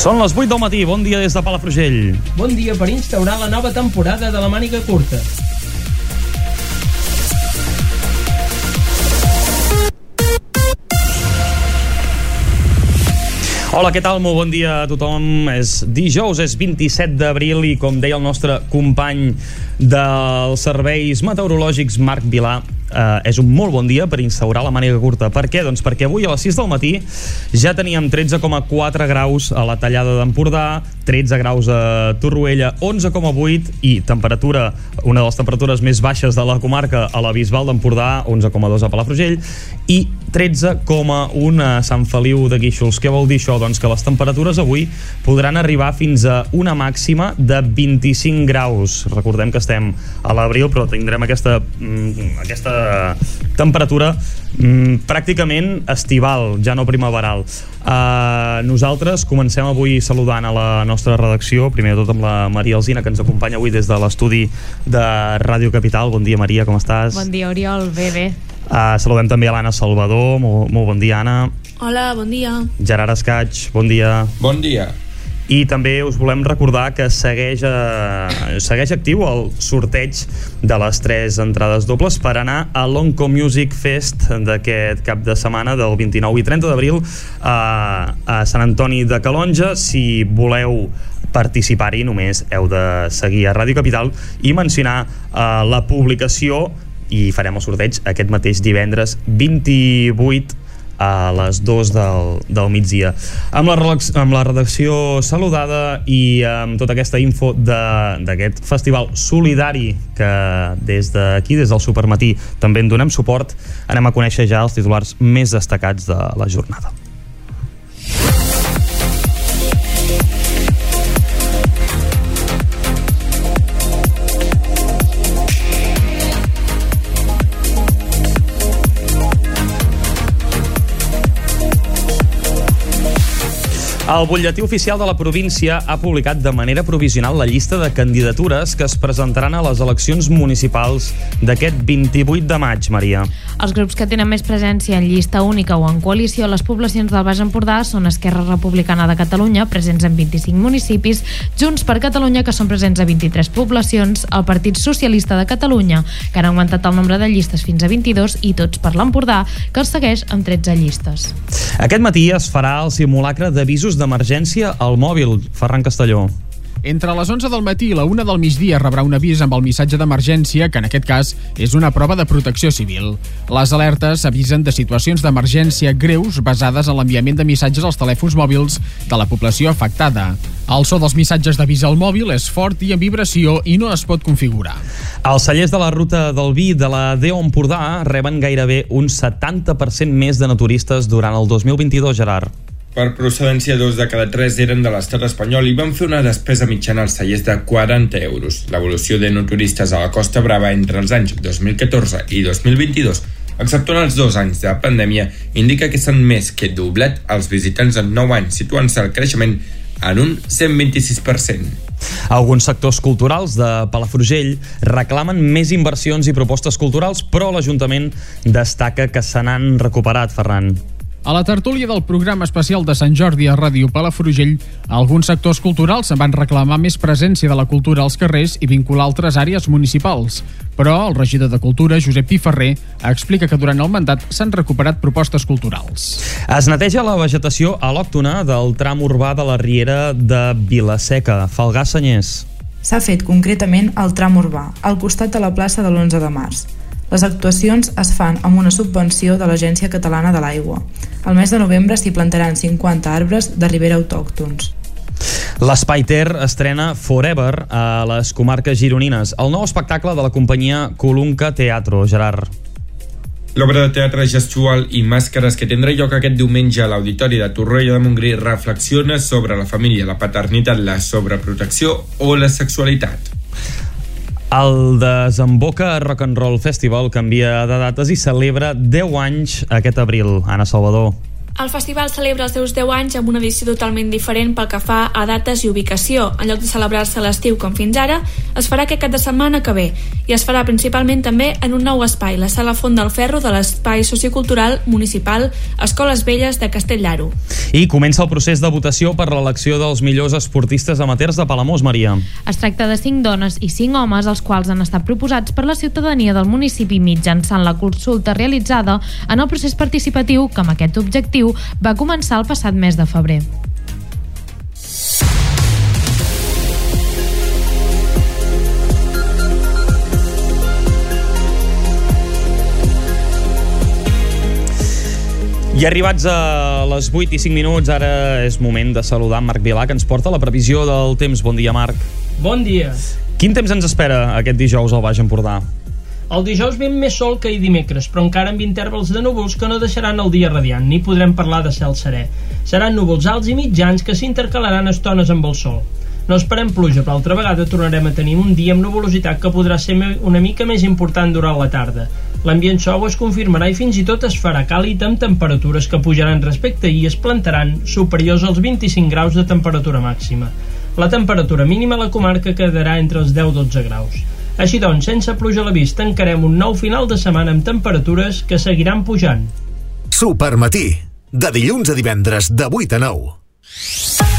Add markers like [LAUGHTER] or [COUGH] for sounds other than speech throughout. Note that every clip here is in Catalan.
Són les 8 del matí, bon dia des de Palafrugell. Bon dia per instaurar la nova temporada de la màniga curta. Hola, què tal? Molt bon dia a tothom. És dijous, és 27 d'abril i com deia el nostre company dels serveis meteorològics, Marc Vilà, eh, és un molt bon dia per instaurar la màniga curta. Per què? Doncs perquè avui a les 6 del matí ja teníem 13,4 graus a la tallada d'Empordà, 13 graus a Torroella, 11,8 i temperatura, una de les temperatures més baixes de la comarca a la Bisbal d'Empordà, 11,2 a Palafrugell i 13,1 a Sant Feliu de Guíxols. Què vol dir això? Doncs que les temperatures avui podran arribar fins a una màxima de 25 graus. Recordem que estem a l'abril, però tindrem aquesta, mm, aquesta temperatura mm, pràcticament estival, ja no primaveral. Uh, nosaltres comencem avui saludant a la nostra redacció, primer de tot amb la Maria Alzina, que ens acompanya avui des de l'estudi de Ràdio Capital. Bon dia, Maria, com estàs? Bon dia, Oriol. Bé, bé. Uh, saludem també a l'Anna Salvador, molt, molt bon dia, Anna. Hola, bon dia. Gerard Escaig, bon dia. Bon dia. I també us volem recordar que segueix, eh, segueix actiu el sorteig de les tres entrades dobles per anar a l'Onco Music Fest d'aquest cap de setmana del 29 i 30 d'abril a, a Sant Antoni de Calonja. Si voleu participar-hi només heu de seguir a Ràdio Capital i mencionar eh, la publicació i farem el sorteig aquest mateix divendres 28 a les 2 del, del migdia. Amb la, amb la redacció saludada i amb tota aquesta info d'aquest festival solidari que des d'aquí, des del Supermatí, també en donem suport, anem a conèixer ja els titulars més destacats de la jornada. El butlletí oficial de la província ha publicat de manera provisional la llista de candidatures que es presentaran a les eleccions municipals d'aquest 28 de maig, Maria. Els grups que tenen més presència en llista única o en coalició a les poblacions del Baix Empordà són Esquerra Republicana de Catalunya, presents en 25 municipis, Junts per Catalunya, que són presents a 23 poblacions, el Partit Socialista de Catalunya, que han augmentat el nombre de llistes fins a 22, i Tots per l'Empordà, que els segueix amb 13 llistes. Aquest matí es farà el simulacre d'avisos d'emergència al mòbil, Ferran Castelló. Entre les 11 del matí i la 1 del migdia rebrà un avís amb el missatge d'emergència, que en aquest cas és una prova de protecció civil. Les alertes avisen de situacions d'emergència greus basades en l'enviament de missatges als telèfons mòbils de la població afectada. El so dels missatges d'avís al mòbil és fort i en vibració i no es pot configurar. Els cellers de la ruta del vi de la Déu Empordà reben gairebé un 70% més de naturistes durant el 2022, Gerard. Per procedència, dos de cada tres eren de l'estat espanyol i van fer una despesa mitjana als cellers de 40 euros. L'evolució de no turistes a la Costa Brava entre els anys 2014 i 2022 exceptuant els dos anys de pandèmia, indica que s'han més que doblat els visitants en 9 anys, situant-se el creixement en un 126%. Alguns sectors culturals de Palafrugell reclamen més inversions i propostes culturals, però l'Ajuntament destaca que se n'han recuperat, Ferran. A la tertúlia del programa especial de Sant Jordi a Ràdio Palafrugell, alguns sectors culturals en van reclamar més presència de la cultura als carrers i vincular altres àrees municipals. Però el regidor de Cultura, Josep Piferrer, explica que durant el mandat s'han recuperat propostes culturals. Es neteja la vegetació al·lòctona del tram urbà de la Riera de Vilaseca, Falgà Senyers. S'ha fet concretament al tram urbà, al costat de la plaça de l'11 de març. Les actuacions es fan amb una subvenció de l'Agència Catalana de l'Aigua. Al mes de novembre s'hi plantaran 50 arbres de ribera autòctons. L'Espai Ter estrena Forever a les comarques gironines, el nou espectacle de la companyia Colunca Teatro, Gerard. L'obra de teatre gestual i màscares que tindrà lloc aquest diumenge a l'Auditori de Torroella de Montgrí reflexiona sobre la família, la paternitat, la sobreprotecció o la sexualitat. El Desemboca Rock and Roll Festival canvia de dates i celebra 10 anys aquest abril. Anna Salvador. El festival celebra els seus 10 anys amb una edició totalment diferent pel que fa a dates i ubicació. En lloc de celebrar-se a l'estiu com fins ara, es farà aquest cap de setmana que ve i es farà principalment també en un nou espai, la Sala Font del Ferro de l'Espai Sociocultural Municipal Escoles Velles de Castellaro. I comença el procés de votació per l'elecció dels millors esportistes amateurs de Palamós, Maria. Es tracta de 5 dones i 5 homes, els quals han estat proposats per la ciutadania del municipi mitjançant la consulta realitzada en el procés participatiu que amb aquest objectiu va començar el passat mes de febrer. I arribats a les 8 i 5 minuts, ara és moment de saludar Marc Vilà, que ens porta la previsió del temps. Bon dia, Marc. Bon dia. Quin temps ens espera aquest dijous al Baix Empordà? El dijous ve més sol que ahir dimecres, però encara amb intervals de núvols que no deixaran el dia radiant, ni podrem parlar de cel serè. Seran núvols alts i mitjans que s'intercalaran estones amb el sol. No esperem pluja, però altra vegada tornarem a tenir un dia amb nuvolositat que podrà ser una mica més important durant la tarda. L'ambient suau es confirmarà i fins i tot es farà càlid amb temperatures que pujaran respecte i es plantaran superiors als 25 graus de temperatura màxima. La temperatura mínima a la comarca quedarà entre els 10-12 graus. Així doncs, sense pluja a la vista, encarem un nou final de setmana amb temperatures que seguiran pujant. Supermatí, de dilluns a divendres de 8 a 9.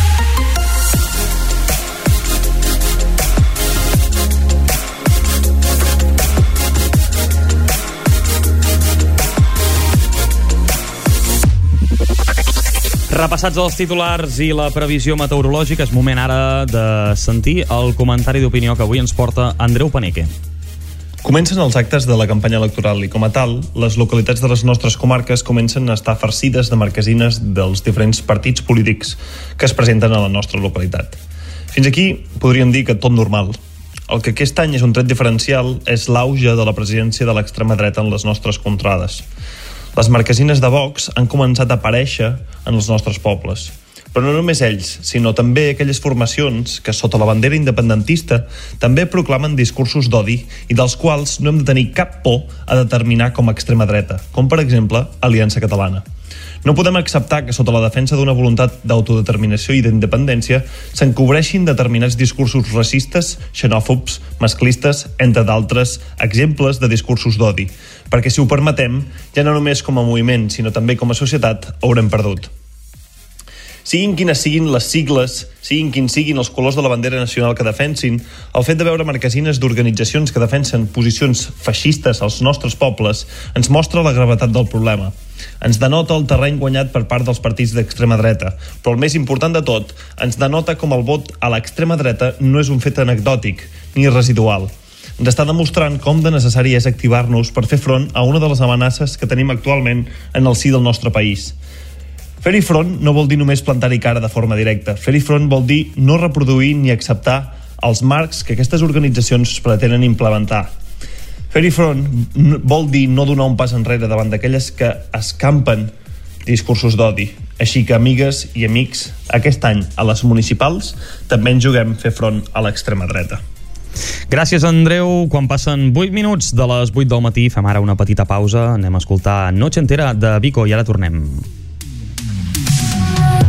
Repassats els titulars i la previsió meteorològica, és moment ara de sentir el comentari d'opinió que avui ens porta Andreu Paneque. Comencen els actes de la campanya electoral i, com a tal, les localitats de les nostres comarques comencen a estar farcides de marquesines dels diferents partits polítics que es presenten a la nostra localitat. Fins aquí podríem dir que tot normal. El que aquest any és un tret diferencial és l'auge de la presidència de l'extrema dreta en les nostres contrades. Les marquesines de Vox han començat a aparèixer en els nostres pobles. Però no només ells, sinó també aquelles formacions que, sota la bandera independentista, també proclamen discursos d'odi i dels quals no hem de tenir cap por a determinar com a extrema dreta, com per exemple Aliança Catalana. No podem acceptar que sota la defensa d'una voluntat d'autodeterminació i d'independència s'encobreixin determinats discursos racistes, xenòfobs, masclistes, entre d'altres exemples de discursos d'odi, perquè si ho permetem, ja no només com a moviment, sinó també com a societat, haurem perdut. Siguin quines siguin les sigles, siguin quins siguin els colors de la bandera nacional que defensin, el fet de veure marquesines d'organitzacions que defensen posicions feixistes als nostres pobles ens mostra la gravetat del problema. Ens denota el terreny guanyat per part dels partits d'extrema dreta, però el més important de tot, ens denota com el vot a l'extrema dreta no és un fet anecdòtic ni residual, ens està demostrant com de necessari és activar-nos per fer front a una de les amenaces que tenim actualment en el si del nostre país. Fer-hi front no vol dir només plantar-hi cara de forma directa. Fer-hi front vol dir no reproduir ni acceptar els marcs que aquestes organitzacions pretenen implementar. Fer-hi front vol dir no donar un pas enrere davant d'aquelles que escampen discursos d'odi. Així que, amigues i amics, aquest any a les municipals també ens juguem fer front a l'extrema dreta. Gràcies, Andreu. Quan passen 8 minuts de les 8 del matí, fem ara una petita pausa. Anem a escoltar Noche Entera de Vico i ara tornem.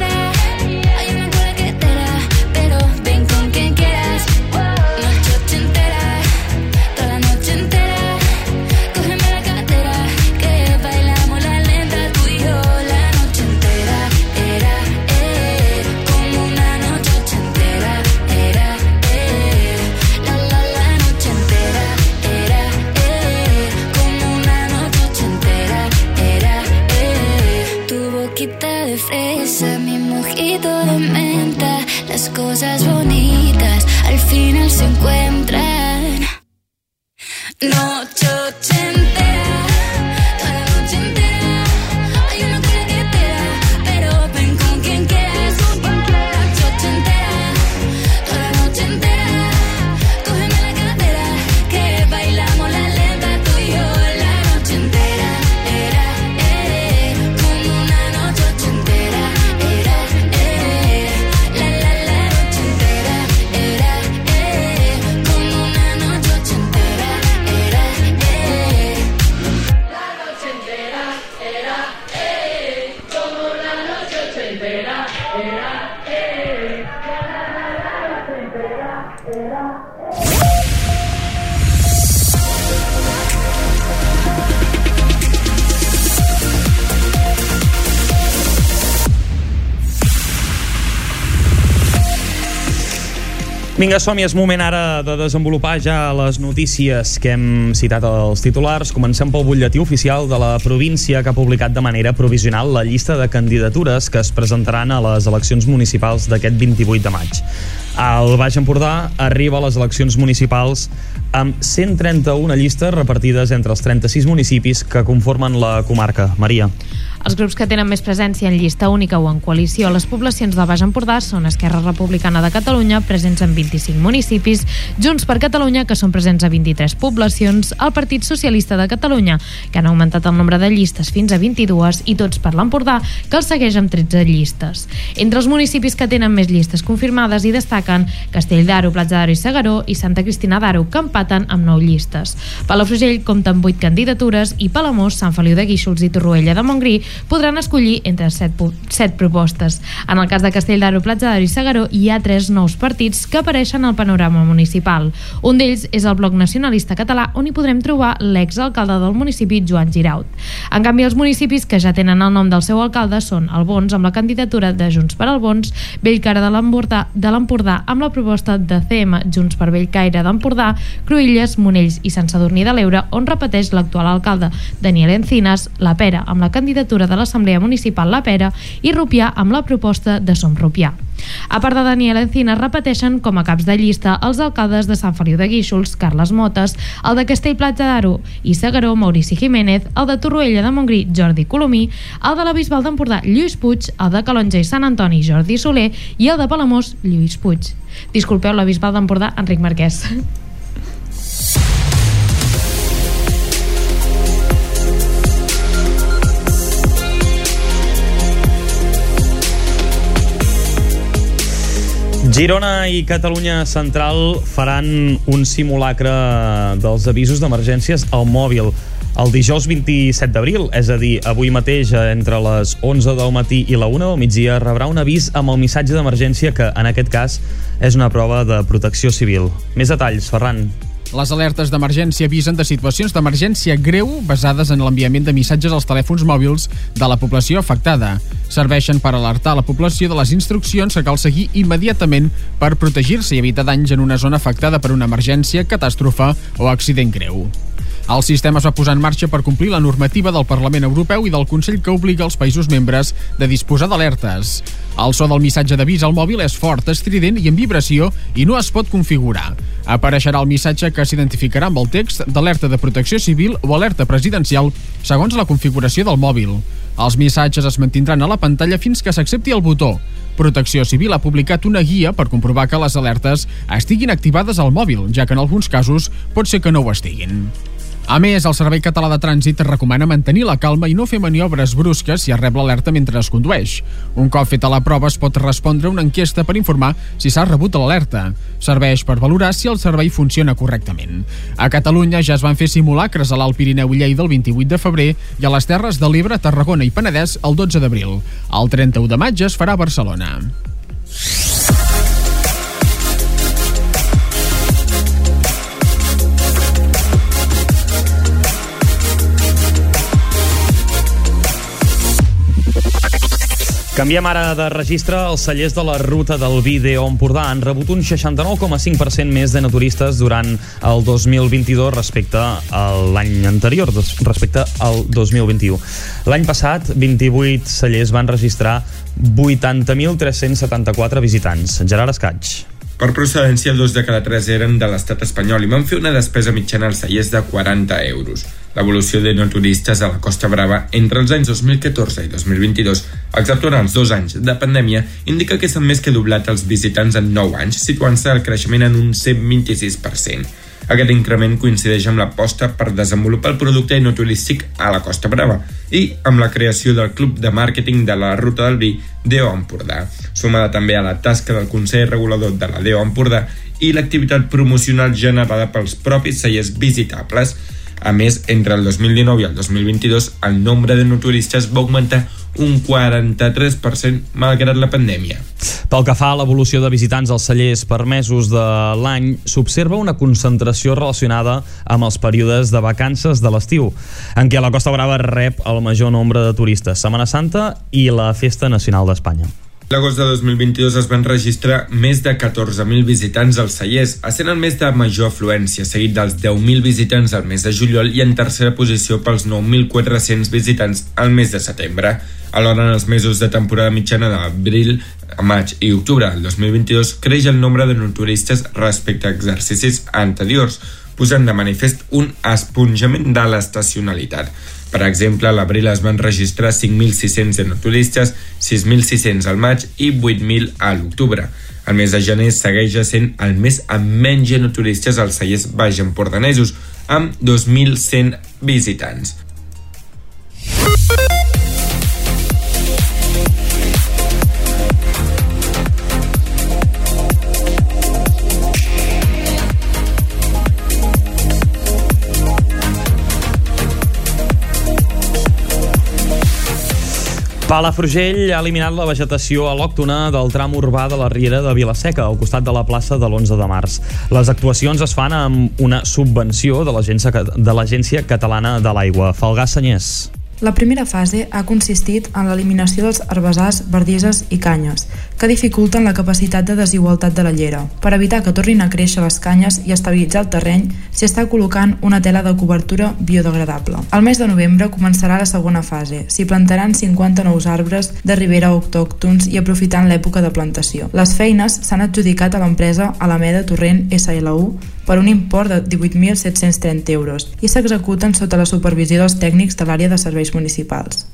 noche cosas bonitas al final se encuentran. Vinga, som és moment ara de desenvolupar ja les notícies que hem citat als titulars. Comencem pel butlletí oficial de la província que ha publicat de manera provisional la llista de candidatures que es presentaran a les eleccions municipals d'aquest 28 de maig. El Baix Empordà arriba a les eleccions municipals amb 131 llistes repartides entre els 36 municipis que conformen la comarca. Maria. Els grups que tenen més presència en llista única o en coalició a les poblacions del Baix Empordà són Esquerra Republicana de Catalunya, presents en 25 municipis, Junts per Catalunya, que són presents a 23 poblacions, el Partit Socialista de Catalunya, que han augmentat el nombre de llistes fins a 22, i Tots per l'Empordà, que els segueix amb 13 llistes. Entre els municipis que tenen més llistes confirmades hi destaquen Castell d'Aro, Platja d'Aro i Segaró i Santa Cristina d'Aro, que empaten amb 9 llistes. Palafrugell compta amb 8 candidatures i Palamós, Sant Feliu de Guíxols i Torroella de Montgrí podran escollir entre 7, 7 propostes. En el cas de Castell d'Aro, Platja d'Aro i Segaró hi ha tres nous partits que apareixen al panorama municipal. Un d'ells és el Bloc Nacionalista Català, on hi podrem trobar l'exalcalde del municipi, Joan Giraut. En canvi, els municipis que ja tenen el nom del seu alcalde són Albons, amb la candidatura de Junts per Albons, Bellcara de l'Empordà de l'Empordà amb la proposta de CM Junts per Bellcaire d'Empordà, Cruïlles, Monells i Sant Sadurní de l'Eure, on repeteix l'actual alcalde Daniel Encinas, La Pera amb la candidatura de l'Assemblea Municipal La Pera i Rupià amb la proposta de Som Rupià. A part de Daniel Encinas, repeteixen com a caps de llista els alcaldes de Sant Feliu de Guíxols, Carles Motes, el de Castell-Platja d'Aro i Segaró, Maurici Jiménez, el de Torroella de Montgrí, Jordi Colomí, el de la Bisbal d'Empordà, Lluís Puig, el de Calonja i Sant Antoni, Jordi Soler i el de Palamós, Lluís Puig. Disculpeu, la Bisbal d'Empordà, Enric Marquès. Girona i Catalunya Central faran un simulacre dels avisos d'emergències al mòbil el dijous 27 d'abril, és a dir, avui mateix entre les 11 del matí i la 1 del migdia rebrà un avís amb el missatge d'emergència que, en aquest cas, és una prova de protecció civil. Més detalls, Ferran. Les alertes d'emergència avisen de situacions d'emergència greu basades en l'enviament de missatges als telèfons mòbils de la població afectada. Serveixen per alertar la població de les instruccions que cal seguir immediatament per protegir-se i evitar danys en una zona afectada per una emergència, catàstrofe o accident greu. El sistema es va posar en marxa per complir la normativa del Parlament Europeu i del Consell que obliga els països membres de disposar d'alertes. El so del missatge d'avís al mòbil és fort, estrident i en vibració i no es pot configurar. Apareixerà el missatge que s'identificarà amb el text d'alerta de protecció civil o alerta presidencial segons la configuració del mòbil. Els missatges es mantindran a la pantalla fins que s'accepti el botó. Protecció Civil ha publicat una guia per comprovar que les alertes estiguin activades al mòbil, ja que en alguns casos pot ser que no ho estiguin. A més, el Servei Català de Trànsit recomana mantenir la calma i no fer maniobres brusques si es rep l'alerta mentre es condueix. Un cop feta la prova es pot respondre una enquesta per informar si s'ha rebut l'alerta. Serveix per valorar si el servei funciona correctament. A Catalunya ja es van fer simulacres a l'Alt Pirineu i Lleida el 28 de febrer i a les Terres de l'Ebre, Tarragona i Penedès el 12 d'abril. El 31 de maig es farà a Barcelona. Canviem ara de registre. Els cellers de la ruta del Vídeo Empordà han rebut un 69,5% més de naturistes durant el 2022 respecte a l'any anterior, respecte al 2021. L'any passat, 28 cellers van registrar 80.374 visitants. Gerard Escaig. Per procedència, dos de cada tres eren de l'estat espanyol i van fer una despesa mitjana als cellers de 40 euros. L'evolució de no turistes a la Costa Brava entre els anys 2014 i 2022, exceptuant els dos anys de pandèmia, indica que s'han més que doblat els visitants en 9 anys, situant-se el creixement en un 126%. Aquest increment coincideix amb l'aposta per desenvolupar el producte no turístic a la Costa Brava i amb la creació del Club de Màrqueting de la Ruta del Vi DEO Empordà, sumada també a la tasca del Consell Regulador de la DEO Empordà i l'activitat promocional generada pels propis cellers visitables, a més, entre el 2019 i el 2022, el nombre de no turistes va augmentar un 43% malgrat la pandèmia. Pel que fa a l'evolució de visitants als cellers per mesos de l'any, s'observa una concentració relacionada amb els períodes de vacances de l'estiu, en què la Costa Brava rep el major nombre de turistes, Setmana Santa i la Festa Nacional d'Espanya. L'agost de 2022 es van registrar més de 14.000 visitants als cellers, essent el mes de major afluència, seguit dels 10.000 visitants al mes de juliol i en tercera posició pels 9.400 visitants al mes de setembre. Alhora, en els mesos de temporada mitjana d'abril, maig i octubre del 2022 creix el nombre de turistes respecte a exercicis anteriors, posant de manifest un esponjament de l'estacionalitat. Per exemple, a l'abril es van registrar 5.600 enoturistes, 6.600 al maig i 8.000 a l'octubre. El mes de gener segueix sent el mes amb menys enoturistes als cellers baix empordanesos, amb 2.100 visitants. Palafrugell ha eliminat la vegetació al·lòctona del tram urbà de la Riera de Vilaseca, al costat de la plaça de l'11 de març. Les actuacions es fan amb una subvenció de l'Agència Catalana de l'Aigua. Falgà Senyers. La primera fase ha consistit en l'eliminació dels herbassars, verdisses i canyes, que dificulten la capacitat de desigualtat de la llera. Per evitar que tornin a créixer les canyes i estabilitzar el terreny, s'hi està col·locant una tela de cobertura biodegradable. Al mes de novembre començarà la segona fase. S'hi plantaran 50 nous arbres de ribera autòctons i aprofitant l'època de plantació. Les feines s'han adjudicat a l'empresa Alameda Torrent SLU per un import de 18.730 euros i s'executen sota la supervisió dels tècnics de l'àrea de serveis municipals.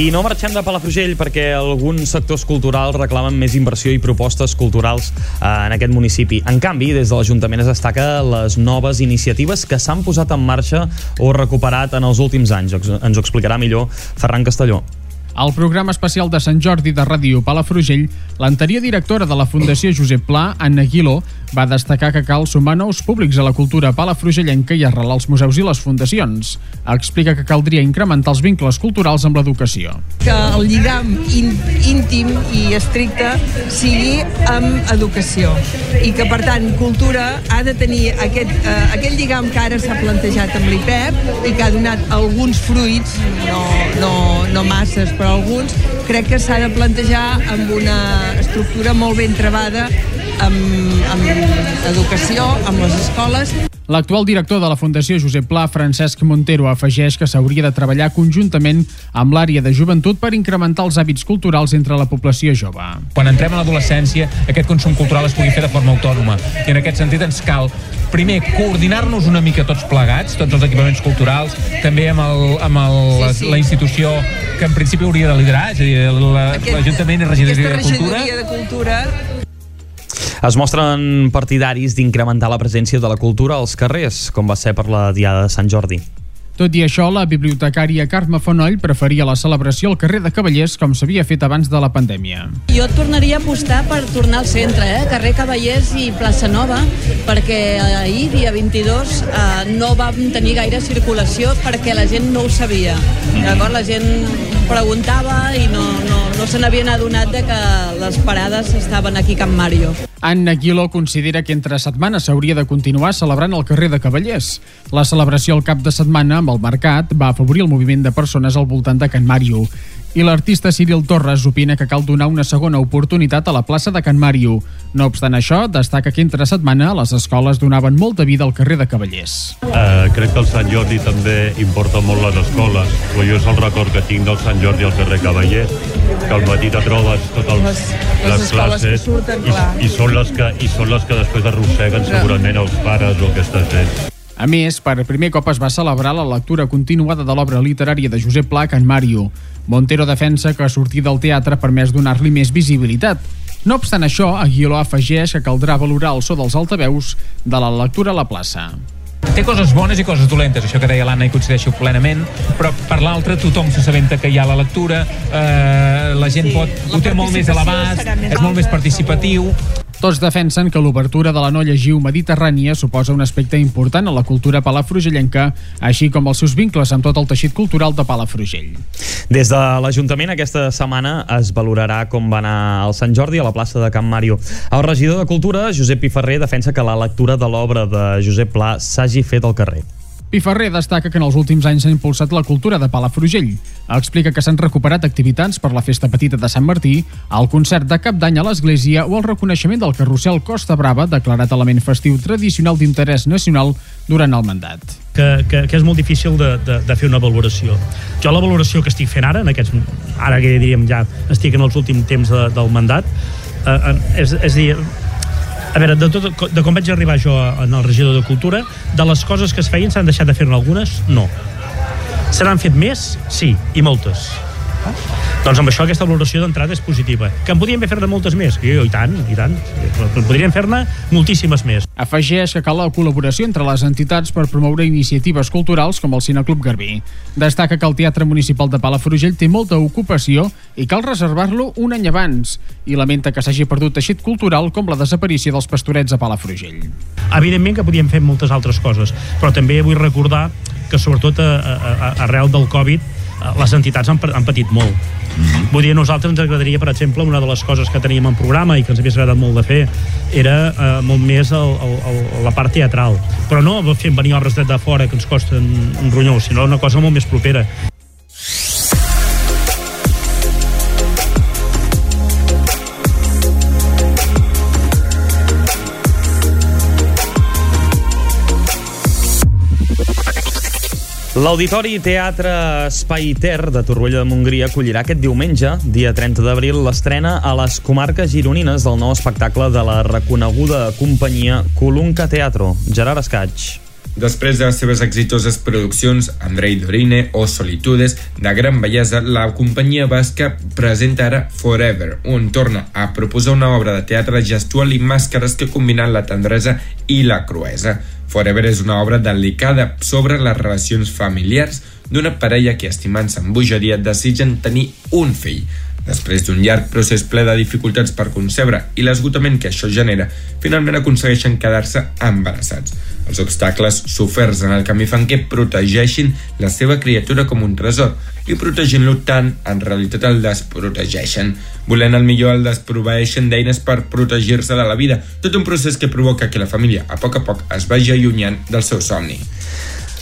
I no marxem de Palafrugell perquè alguns sectors culturals reclamen més inversió i propostes culturals eh, en aquest municipi. En canvi, des de l'Ajuntament es destaca les noves iniciatives que s'han posat en marxa o recuperat en els últims anys. Ens ho explicarà millor Ferran Castelló. Al programa especial de Sant Jordi de Ràdio Palafrugell, l'anterior directora de la Fundació Josep Pla, Anna Guiló, va destacar que cal sumar nous públics a la cultura palafrugellenca i arrelar els museus i les fundacions. Explica que caldria incrementar els vincles culturals amb l'educació. Que el lligam íntim i estricte sigui amb educació i que, per tant, cultura ha de tenir aquest, eh, aquest lligam que ara s'ha plantejat amb l'IPEP i que ha donat alguns fruits, no, no, no masses, però alguns, crec que s'ha de plantejar amb una estructura molt ben trebada amb, amb educació, amb les escoles. L'actual director de la Fundació Josep Pla, Francesc Montero, afegeix que s'hauria de treballar conjuntament amb l'àrea de joventut per incrementar els hàbits culturals entre la població jove. Quan entrem a l'adolescència, aquest consum cultural es pugui fer de forma autònoma. I en aquest sentit ens cal primer, coordinar-nos una mica tots plegats, tots els equipaments culturals, també amb, el, amb el, sí, sí. la institució que en principi hauria de liderar, és a dir, l'Ajuntament i Regidoria de Cultura. de Cultura es mostren partidaris d'incrementar la presència de la cultura als carrers, com va ser per la Diada de Sant Jordi. Tot i això, la bibliotecària Carme Fonoll preferia la celebració al carrer de Cavallers com s'havia fet abans de la pandèmia. Jo tornaria a apostar per tornar al centre, eh? carrer Cavallers i plaça Nova, perquè ahir, dia 22, eh, no vam tenir gaire circulació perquè la gent no ho sabia. Llavors la gent preguntava i no, no, se n'havien adonat de que les parades estaven aquí a Can Mario. Anna Guiló considera que entre setmanes s'hauria de continuar celebrant el carrer de Cavallers. La celebració al cap de setmana amb el mercat va afavorir el moviment de persones al voltant de Can Màrio. I l'artista Cyril Torres opina que cal donar una segona oportunitat a la plaça de Can Màrio. No obstant això, destaca que entre setmana les escoles donaven molta vida al carrer de Cavallers. Uh, crec que el Sant Jordi també importa molt les escoles, però jo és el record que tinc del Sant Jordi al carrer Cavallers, que al matí te trobes totes les, les, les classes surten, i, i, són les que, i són les que després arrosseguen segurament els pares o el que estàs fent. A més, per primer cop es va celebrar la lectura continuada de l'obra literària de Josep Pla, Can Mario. Montero defensa que sortir del teatre permès donar-li més visibilitat. No obstant això, Aguiló afegeix que caldrà valorar el so dels altaveus de la lectura a la plaça. Té coses bones i coses dolentes, això que deia l'Anna i coincideixo plenament, però per l'altra tothom s'assabenta que hi ha la lectura, eh, la gent sí, pot, ho té molt més a l'abast, és molt més participatiu, tots defensen que l'obertura de la no llegiu mediterrània suposa un aspecte important a la cultura palafrugellenca, així com els seus vincles amb tot el teixit cultural de Palafrugell. Des de l'Ajuntament aquesta setmana es valorarà com va anar el Sant Jordi a la plaça de Can Mario. El regidor de Cultura, Josep Piferrer, defensa que la lectura de l'obra de Josep Pla s'hagi fet al carrer. Piferrer destaca que en els últims anys s'ha impulsat la cultura de Palafrugell. Explica que s'han recuperat activitats per la Festa Petita de Sant Martí, el concert de cap d'any a l'Església o el reconeixement del carrusel Costa Brava, declarat element festiu tradicional d'interès nacional durant el mandat. Que, que, que és molt difícil de, de, de fer una valoració. Jo la valoració que estic fent ara, en aquests, ara que diríem ja estic en els últims temps de, del mandat, eh, eh és, és dir, a veure, de, tot, de com vaig arribar jo en el regidor de Cultura, de les coses que es feien s'han deixat de fer algunes? No. Se n'han fet més? Sí, i moltes. Doncs amb això aquesta valoració d'entrada és positiva. Que en podríem fer-ne moltes més? I, I tant, i tant. Podríem fer-ne moltíssimes més. Afegeix que cal la col·laboració entre les entitats per promoure iniciatives culturals com el Cineclub Garbí. Destaca que el Teatre Municipal de Palafrugell té molta ocupació i cal reservar-lo un any abans i lamenta que s'hagi perdut teixit cultural com la desaparició dels pastorets a Palafrugell. Evidentment que podíem fer moltes altres coses, però també vull recordar que sobretot a, a, a, arrel del Covid les entitats han, han patit molt. Mm -hmm. Vull dir, a nosaltres ens agradaria, per exemple, una de les coses que teníem en programa i que ens havia agradat molt de fer era eh, molt més el, el, el, la part teatral. Però no fent venir obres de fora que ens costen un ronyó, sinó una cosa molt més propera. L'Auditori Teatre Espai Ter de Torroella de Montgrí acollirà aquest diumenge, dia 30 d'abril, l'estrena a les comarques gironines del nou espectacle de la reconeguda companyia Colunca Teatro. Gerard Escaig. Després de les seves exitoses produccions Andrei Dorine o Solitudes de gran bellesa, la companyia basca presenta ara Forever, on torna a proposar una obra de teatre gestual i màscares que combinen la tendresa i la cruesa. Forever és una obra delicada sobre les relacions familiars d'una parella que, estimant-se amb bogeria, desitgen tenir un fill. Després d'un llarg procés ple de dificultats per concebre i l'esgotament que això genera, finalment aconsegueixen quedar-se embarassats. Els obstacles soferts en el camí fan que protegeixin la seva criatura com un tresor i protegint-lo tant, en realitat el desprotegeixen. Volent el millor el desproveeixen d'eines per protegir-se de la vida, tot un procés que provoca que la família a poc a poc es vagi allunyant del seu somni.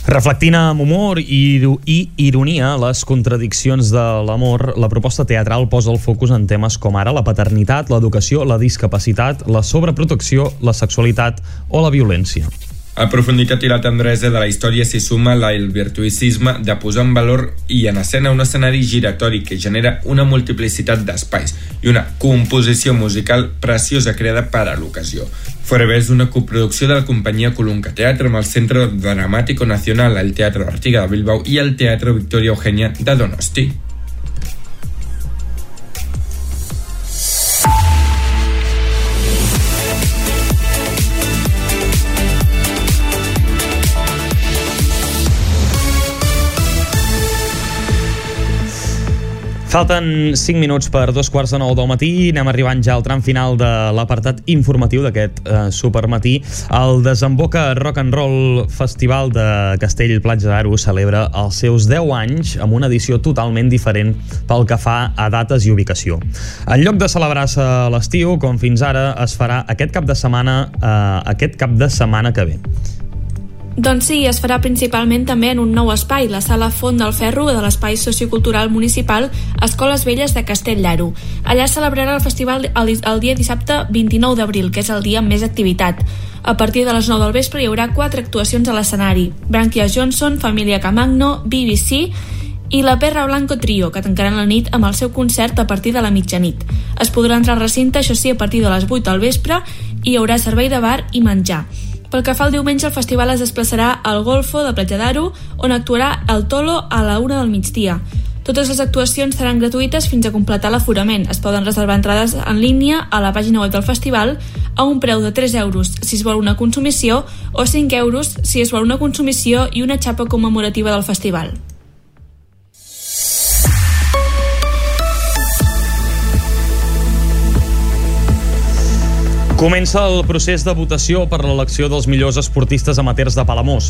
Reflectint amb humor i, i ironia les contradiccions de l'amor, la proposta teatral posa el focus en temes com ara la paternitat, l'educació, la discapacitat, la sobreprotecció, la sexualitat o la violència. A profunditat i la tendresa de la història s'hi suma el virtuïcisme de posar en valor i en escena un escenari giratori que genera una multiplicitat d'espais i una composició musical preciosa creada per a l'ocasió. Forever és una coproducció de la companyia Colunca Teatre amb el Centre Dramático Nacional, el Teatre Artiga de Bilbao i el Teatre Victoria Eugenia de Donosti. Falten 5 minuts per dos quarts de nou del matí. Anem arribant ja al tram final de l'apartat informatiu d'aquest eh, supermatí. El Desemboca Rock and Roll Festival de Castell Platja d'Aro celebra els seus 10 anys amb una edició totalment diferent pel que fa a dates i ubicació. En lloc de celebrar-se l'estiu, com fins ara, es farà aquest cap de setmana eh, aquest cap de setmana que ve. Doncs sí, es farà principalment també en un nou espai, la Sala Font del Ferro de l'Espai Sociocultural Municipal Escoles Velles de Castell d'Aro. Allà celebrarà el festival el, el dia dissabte 29 d'abril, que és el dia amb més activitat. A partir de les 9 del vespre hi haurà quatre actuacions a l'escenari. Branquia Johnson, Família Camagno, BBC i la Perra Blanco Trio, que tancaran la nit amb el seu concert a partir de la mitjanit. Es podrà entrar al recinte, això sí, a partir de les 8 del vespre i hi haurà servei de bar i menjar. Pel que fa al diumenge, el festival es desplaçarà al Golfo de Platja d'Aro, on actuarà el Tolo a la una del migdia. Totes les actuacions seran gratuïtes fins a completar l'aforament. Es poden reservar entrades en línia a la pàgina web del festival a un preu de 3 euros si es vol una consumició o 5 euros si es vol una consumició i una xapa commemorativa del festival. Comença el procés de votació per l'elecció dels millors esportistes amateurs de Palamós.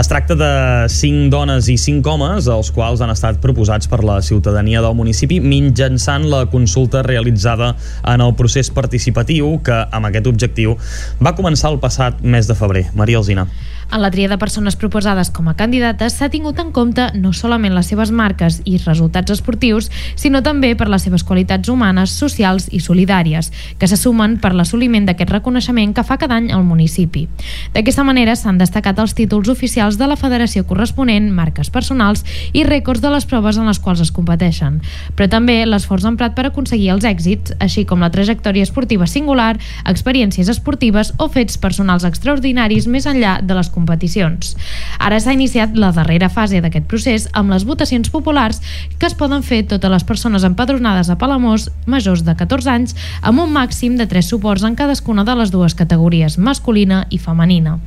Es tracta de 5 dones i 5 homes, els quals han estat proposats per la ciutadania del municipi mitjançant la consulta realitzada en el procés participatiu que, amb aquest objectiu, va començar el passat mes de febrer. Maria Alzina. En la tria de persones proposades com a candidates s'ha tingut en compte no solament les seves marques i resultats esportius, sinó també per les seves qualitats humanes, socials i solidàries, que se sumen per l'assoliment d'aquest reconeixement que fa cada any al municipi. D'aquesta manera s'han destacat els títols oficials de la federació corresponent, marques personals i rècords de les proves en les quals es competeixen, però també l'esforç emprat per aconseguir els èxits, així com la trajectòria esportiva singular, experiències esportives o fets personals extraordinaris més enllà de les competències competicions. Ara s'ha iniciat la darrera fase d'aquest procés amb les votacions populars que es poden fer totes les persones empadronades a Palamós majors de 14 anys amb un màxim de 3 suports en cadascuna de les dues categories, masculina i femenina.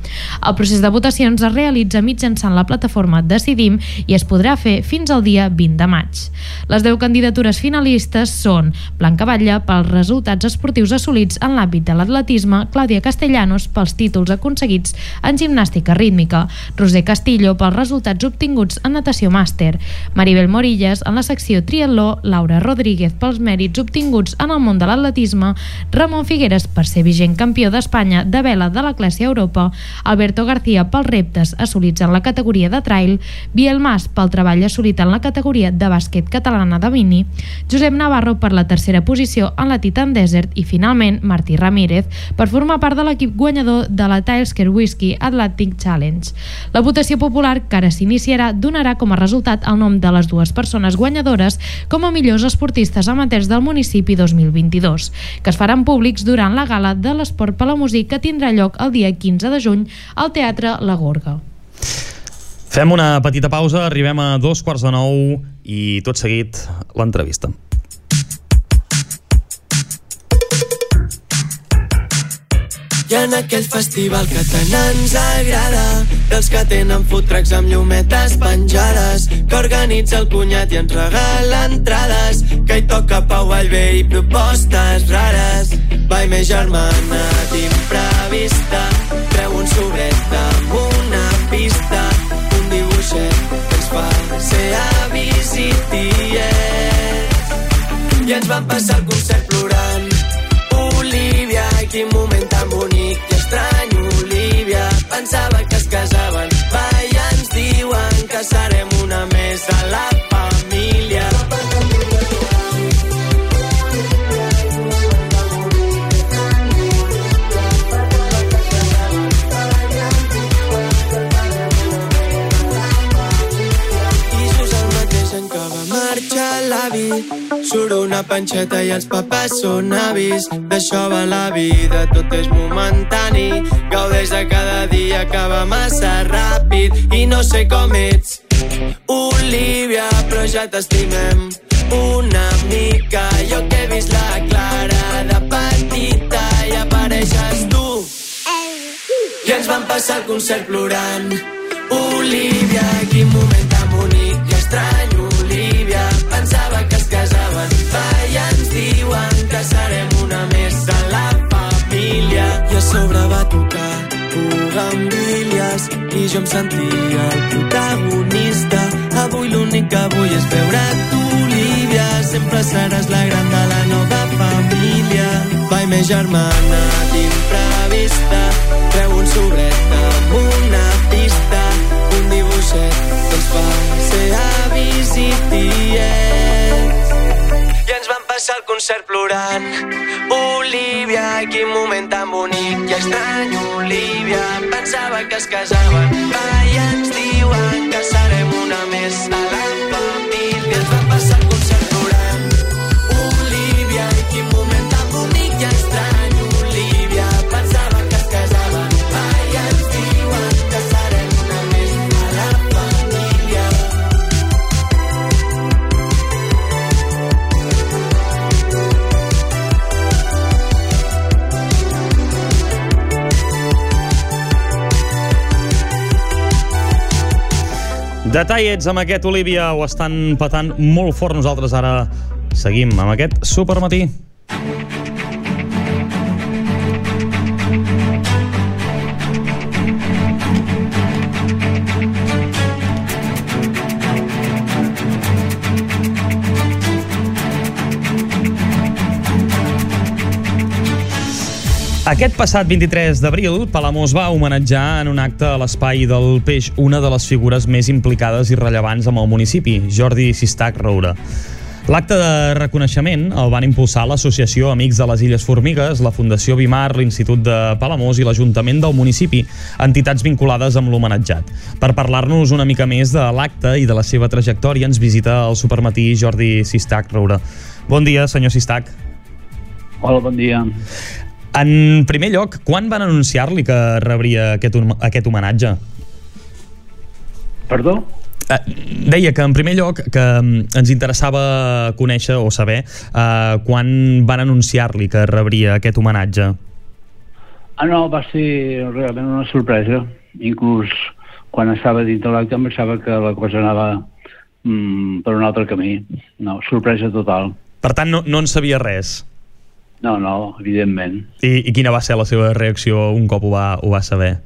El procés de votacions es realitza mitjançant la plataforma Decidim i es podrà fer fins al dia 20 de maig. Les 10 candidatures finalistes són Blanca Batlle pels resultats esportius assolits en l'àmbit de l'atletisme, Clàudia Castellanos pels títols aconseguits en gimnàstica gimnàstica rítmica, Roser Castillo pels resultats obtinguts en natació màster, Maribel Morillas en la secció triatló, Laura Rodríguez pels mèrits obtinguts en el món de l'atletisme, Ramon Figueres per ser vigent campió d'Espanya de vela de la classe Europa, Alberto García pels reptes assolits en la categoria de trail, Biel Mas pel treball assolit en la categoria de bàsquet catalana de mini, Josep Navarro per la tercera posició en la Titan Desert. I finalment Martí Ramírez per formar part de l'equip guanyador de la Tilsker Whisky Atlantic Challenge. La votació popular, que ara s'iniciarà, donarà com a resultat el nom de les dues persones guanyadores com a millors esportistes amateurs del municipi 2022, que es faran públics durant la gala de l'esport per la música que tindrà lloc el dia 15 de juny al Teatre La Gorga. Fem una petita pausa, arribem a dos quarts de nou i tot seguit l'entrevista. I en aquell festival que tant ens agrada dels que tenen food trucks amb llumetes penjades que organitza el cunyat i ens regala entrades que hi toca Pau Vallvé i propostes rares. Vai més germana d'imprevista treu un sobret amb una pista un dibuixet que ens fa ser avis i tiets i ens van passar el concert plorant Quin moment tan bonic i estrany, Olivia. Pensava que es casaven, va ens diuen que serem una més de la família. L'avi. Surt una panxeta i els papes són avis. D'això va la vida, tot és momentani. Gaudeix de cada dia va massa ràpid i no sé com ets. Olivia, però ja t'estimem una mica. Jo que he vist la Clara de petita i apareixes tu. I ens vam passar el concert plorant. Olivia, quin moment tan bonic i estrany, que serem una més de la família. I a sobre va tocar Bugambilias i jo em sentia el protagonista. Avui l'únic que vull és veure't, Olivia. Sempre seràs la gran de la nova família. Vai, més germana d'imprevista, treu un sobret amb una pista, un dibuixet que ens fa ser avis. Passar el concert plorant. Olivia, quin moment tan bonic i estrany, Olivia. Pensava que es casaven, va i ens diuen que serem una més a la família. Detallets amb aquest Olivia ho estan patant molt fort. Nosaltres ara seguim amb aquest supermatí. Aquest passat 23 d'abril, Palamós va homenatjar en un acte a l'Espai del Peix una de les figures més implicades i rellevants amb el municipi, Jordi Sistac Roura. L'acte de reconeixement el van impulsar l'Associació Amics de les Illes Formigues, la Fundació Bimar, l'Institut de Palamós i l'Ajuntament del municipi, entitats vinculades amb l'homenatjat. Per parlar-nos una mica més de l'acte i de la seva trajectòria ens visita el supermatí Jordi Sistac Roura. Bon dia, senyor Sistac. Hola, bon dia. En primer lloc, quan van anunciar-li que rebria aquest, aquest homenatge? Perdó? Eh, deia que en primer lloc que mm, ens interessava conèixer o saber eh, quan van anunciar-li que rebria aquest homenatge. Ah, no, va ser realment una sorpresa. Inclús quan estava dins de l'acte em pensava que la cosa anava mm, per un altre camí. No, sorpresa total. Per tant, no, no en sabia res. No, no, evidentment. I, I quina va ser la seva reacció un cop ho va, ho va saber?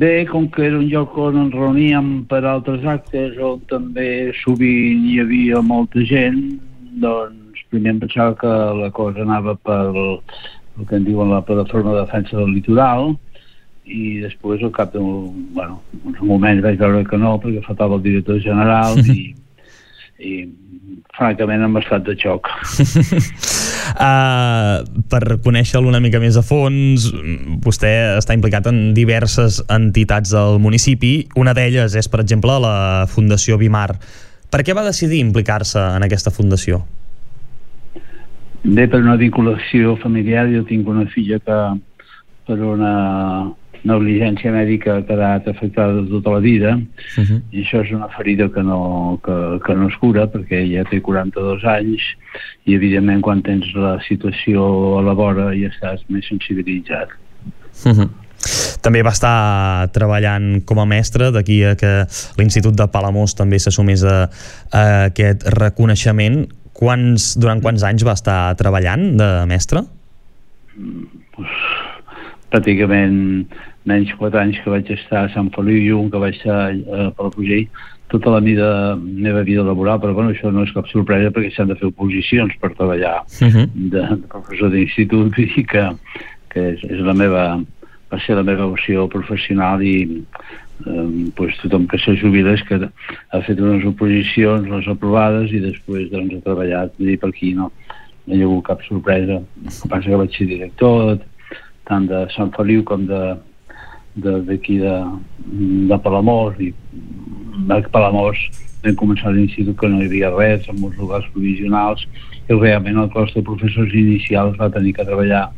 Bé, com que era un lloc on ens reuníem per altres actes, on també sovint hi havia molta gent, doncs primer em pensava que la cosa anava per el que en diuen la plataforma de defensa del litoral, i després al cap d'un bueno, uns moments vaig veure que no perquè faltava el director general [LAUGHS] i, i francament amb estat de xoc Uh, [LAUGHS] per conèixer-lo una mica més a fons, vostè està implicat en diverses entitats del municipi. Una d'elles és, per exemple, la Fundació Bimar. Per què va decidir implicar-se en aquesta fundació? bé per una vinculació familiar jo tinc una filla que per una negligència mèdica ha quedat afectada tota la vida Uh -huh. i això és una ferida que no, que, que no es cura perquè ella té 42 anys i evidentment quan tens la situació a la vora ja estàs més sensibilitzat Uh -huh. També va estar treballant com a mestre d'aquí a que l'Institut de Palamós també s'assumés a, a aquest reconeixement. Quants, durant quants anys va estar treballant de mestre? pràcticament menys 4 anys que vaig estar a Sant Feliu, un que vaig estar a Palafrugell, tota la vida, meva vida laboral, però bueno, això no és cap sorpresa perquè s'han de fer oposicions per treballar Uh -huh. de, de professor d'institut, [LAUGHS] vull dir que, que és, és la meva, va ser la meva opció professional i eh, pues, tothom que se jubila és que ha fet unes oposicions, les aprovades i després doncs, ha treballat i per aquí no, no hi ha hagut cap sorpresa. El que passa que vaig ser director tant de Sant Feliu com de- d'aquí de, de, Palamós i a Palamós vam començar l'institut que no hi havia res, amb uns locals provisionals, i realment el cos de professors inicials va tenir que treballar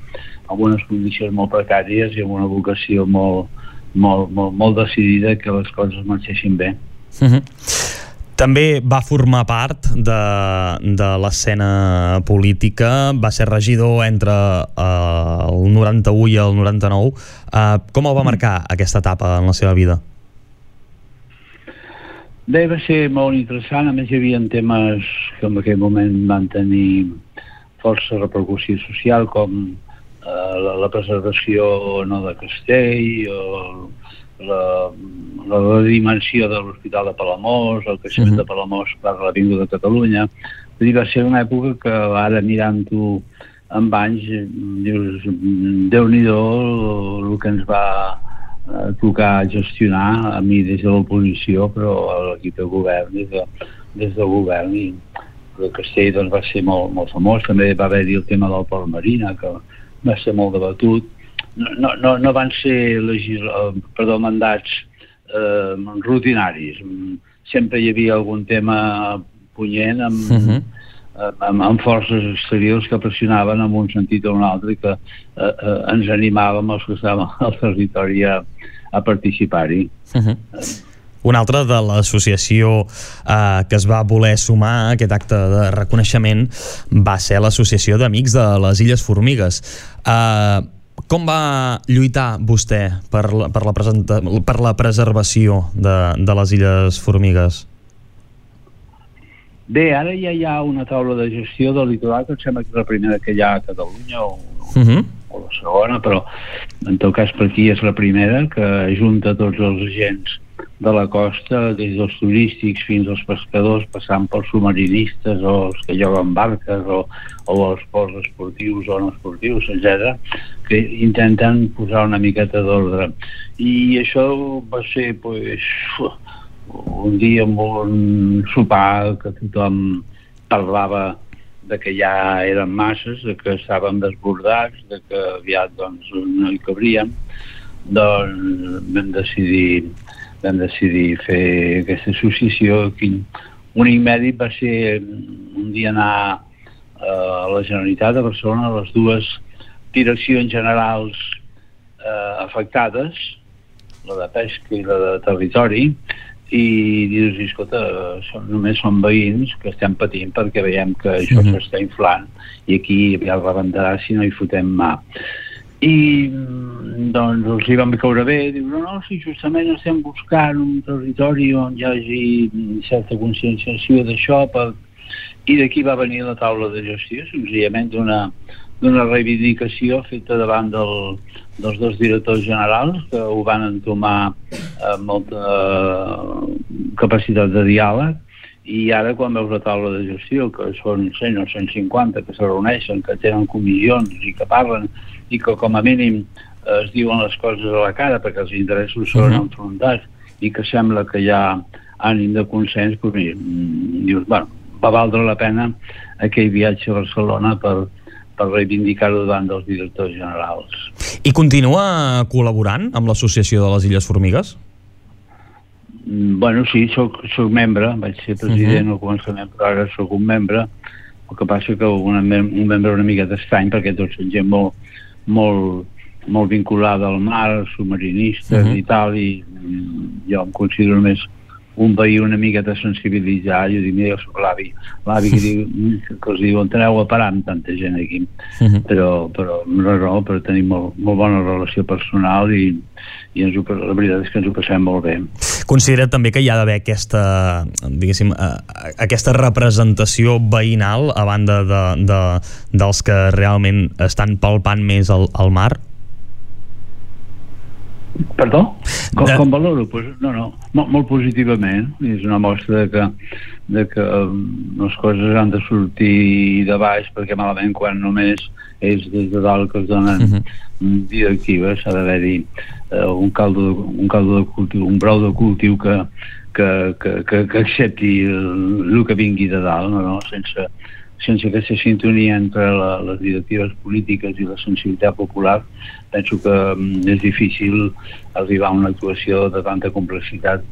en unes condicions molt precàries i amb una vocació molt, molt, molt, molt decidida que les coses marxessin bé. Uh -huh. També va formar part de, de l'escena política, va ser regidor entre eh, el 91 i el 99. Eh, com el va marcar aquesta etapa en la seva vida? Bé, va ser molt interessant, a més hi havia temes que en aquell moment van tenir força repercussió social, com eh, la, la preservació no, de Castell, o la, la dimensió de l'Hospital de Palamós, el creixement uh -huh. de Palamós per l'Avinguda de Catalunya. Vull dir, va ser una època que ara mirant-ho amb anys, dius, Déu-n'hi-do el que ens va eh, tocar gestionar a mi des de l'oposició, però a l'equip de govern, des, de, des del govern i el Castell doncs, va ser molt, molt famós. També va haver-hi el tema del Port Marina, que va ser molt debatut no, no, no van ser legisl... Eh, perdó, mandats eh, rutinaris. Sempre hi havia algun tema punyent amb, uh -huh. amb, amb forces exteriors que pressionaven en un sentit o un altre i que eh, eh, ens animàvem els que estàvem al territori a, a participar-hi. Uh -huh. Una altra de l'associació eh, que es va voler sumar a aquest acte de reconeixement va ser l'Associació d'Amics de les Illes Formigues. Eh, com va lluitar vostè per la, per la, presenta, per la preservació de, de les Illes Formigues? Bé, ara ja hi ha una taula de gestió del litoral que em sembla que és la primera que hi ha a Catalunya o, uh Mhm. -huh. o la segona, però en tot cas per aquí és la primera que junta tots els agents de la costa, des dels turístics fins als pescadors, passant pels submarinistes o els que lloguen barques o, o els ports esportius o no esportius, etc que intenten posar una miqueta d'ordre. I això va ser, pues, un dia amb un sopar que tothom parlava de que ja eren masses, de que estàvem desbordats, de que aviat doncs, no hi cabríem, doncs vam decidir, vam decidir fer aquesta associació. Quin únic mèrit va ser un dia anar eh, a la Generalitat de Barcelona a les dues direccions generals eh, afectades, la de pesca i la de territori, i dius, escolta, som, només som veïns que estem patint perquè veiem que això Mhm. s'està inflant i aquí ja el rebentarà si no hi fotem mà. I mm, doncs els hi vam caure bé, diu, no, no, si justament estem buscant un territori on hi hagi mm, certa conscienciació d'això per... i d'aquí va venir la taula de gestió, senzillament d'una d'una reivindicació feta davant del, dels dos directors generals que ho van entomar amb molta eh, capacitat de diàleg i ara quan veus la taula de gestió que són 100 o 150 que se reuneixen, que tenen comissions i que parlen i que com a mínim eh, es diuen les coses a la cara perquè els interessos són uh Mhm. -huh. enfrontats i que sembla que hi ha ànim de consens doncs, mira, mm, dius, bueno, va valdre la pena aquell viatge a Barcelona per, per reivindicar-ho davant dels directors generals. I continua col·laborant amb l'Associació de les Illes Formigues? Mm, Bueno, sí, soc, soc membre, vaig ser president Mhm. al començament, però ara sóc un membre, el que passa que una, un membre una miqueta estrany, perquè tots són gent molt, molt, molt vinculada al mar, submarinistes Mhm. i tal, i mm, jo em considero més un veí una miqueta sensibilitzar, jo dic, mira, jo soc l'avi, l'avi que, diu, [LAUGHS] mm, que els diu, aneu a parar amb tanta gent aquí? però, però no, no, però tenim molt, molt bona relació personal i, i ens ho, la veritat és que ens ho passem molt bé. Considera també que hi ha d'haver aquesta, diguéssim, eh, aquesta representació veïnal a banda de, de, dels que realment estan palpant més el, el mar? Perdó? Com, De- com valoro? Pues, no, no, molt, molt positivament. És una mostra de que, de que um, les coses han de sortir de baix perquè malament quan només és des de dalt que es donen uh -huh. directives ha d'haver-hi uh, un, caldo, un caldo de cultiu, un brou de cultiu que, que, que, que, que accepti el, el que vingui de dalt, no, no? sense, sense aquesta sintonia entre la, les directives polítiques i la sensibilitat popular, penso que mm, és difícil arribar a una actuació de tanta complexitat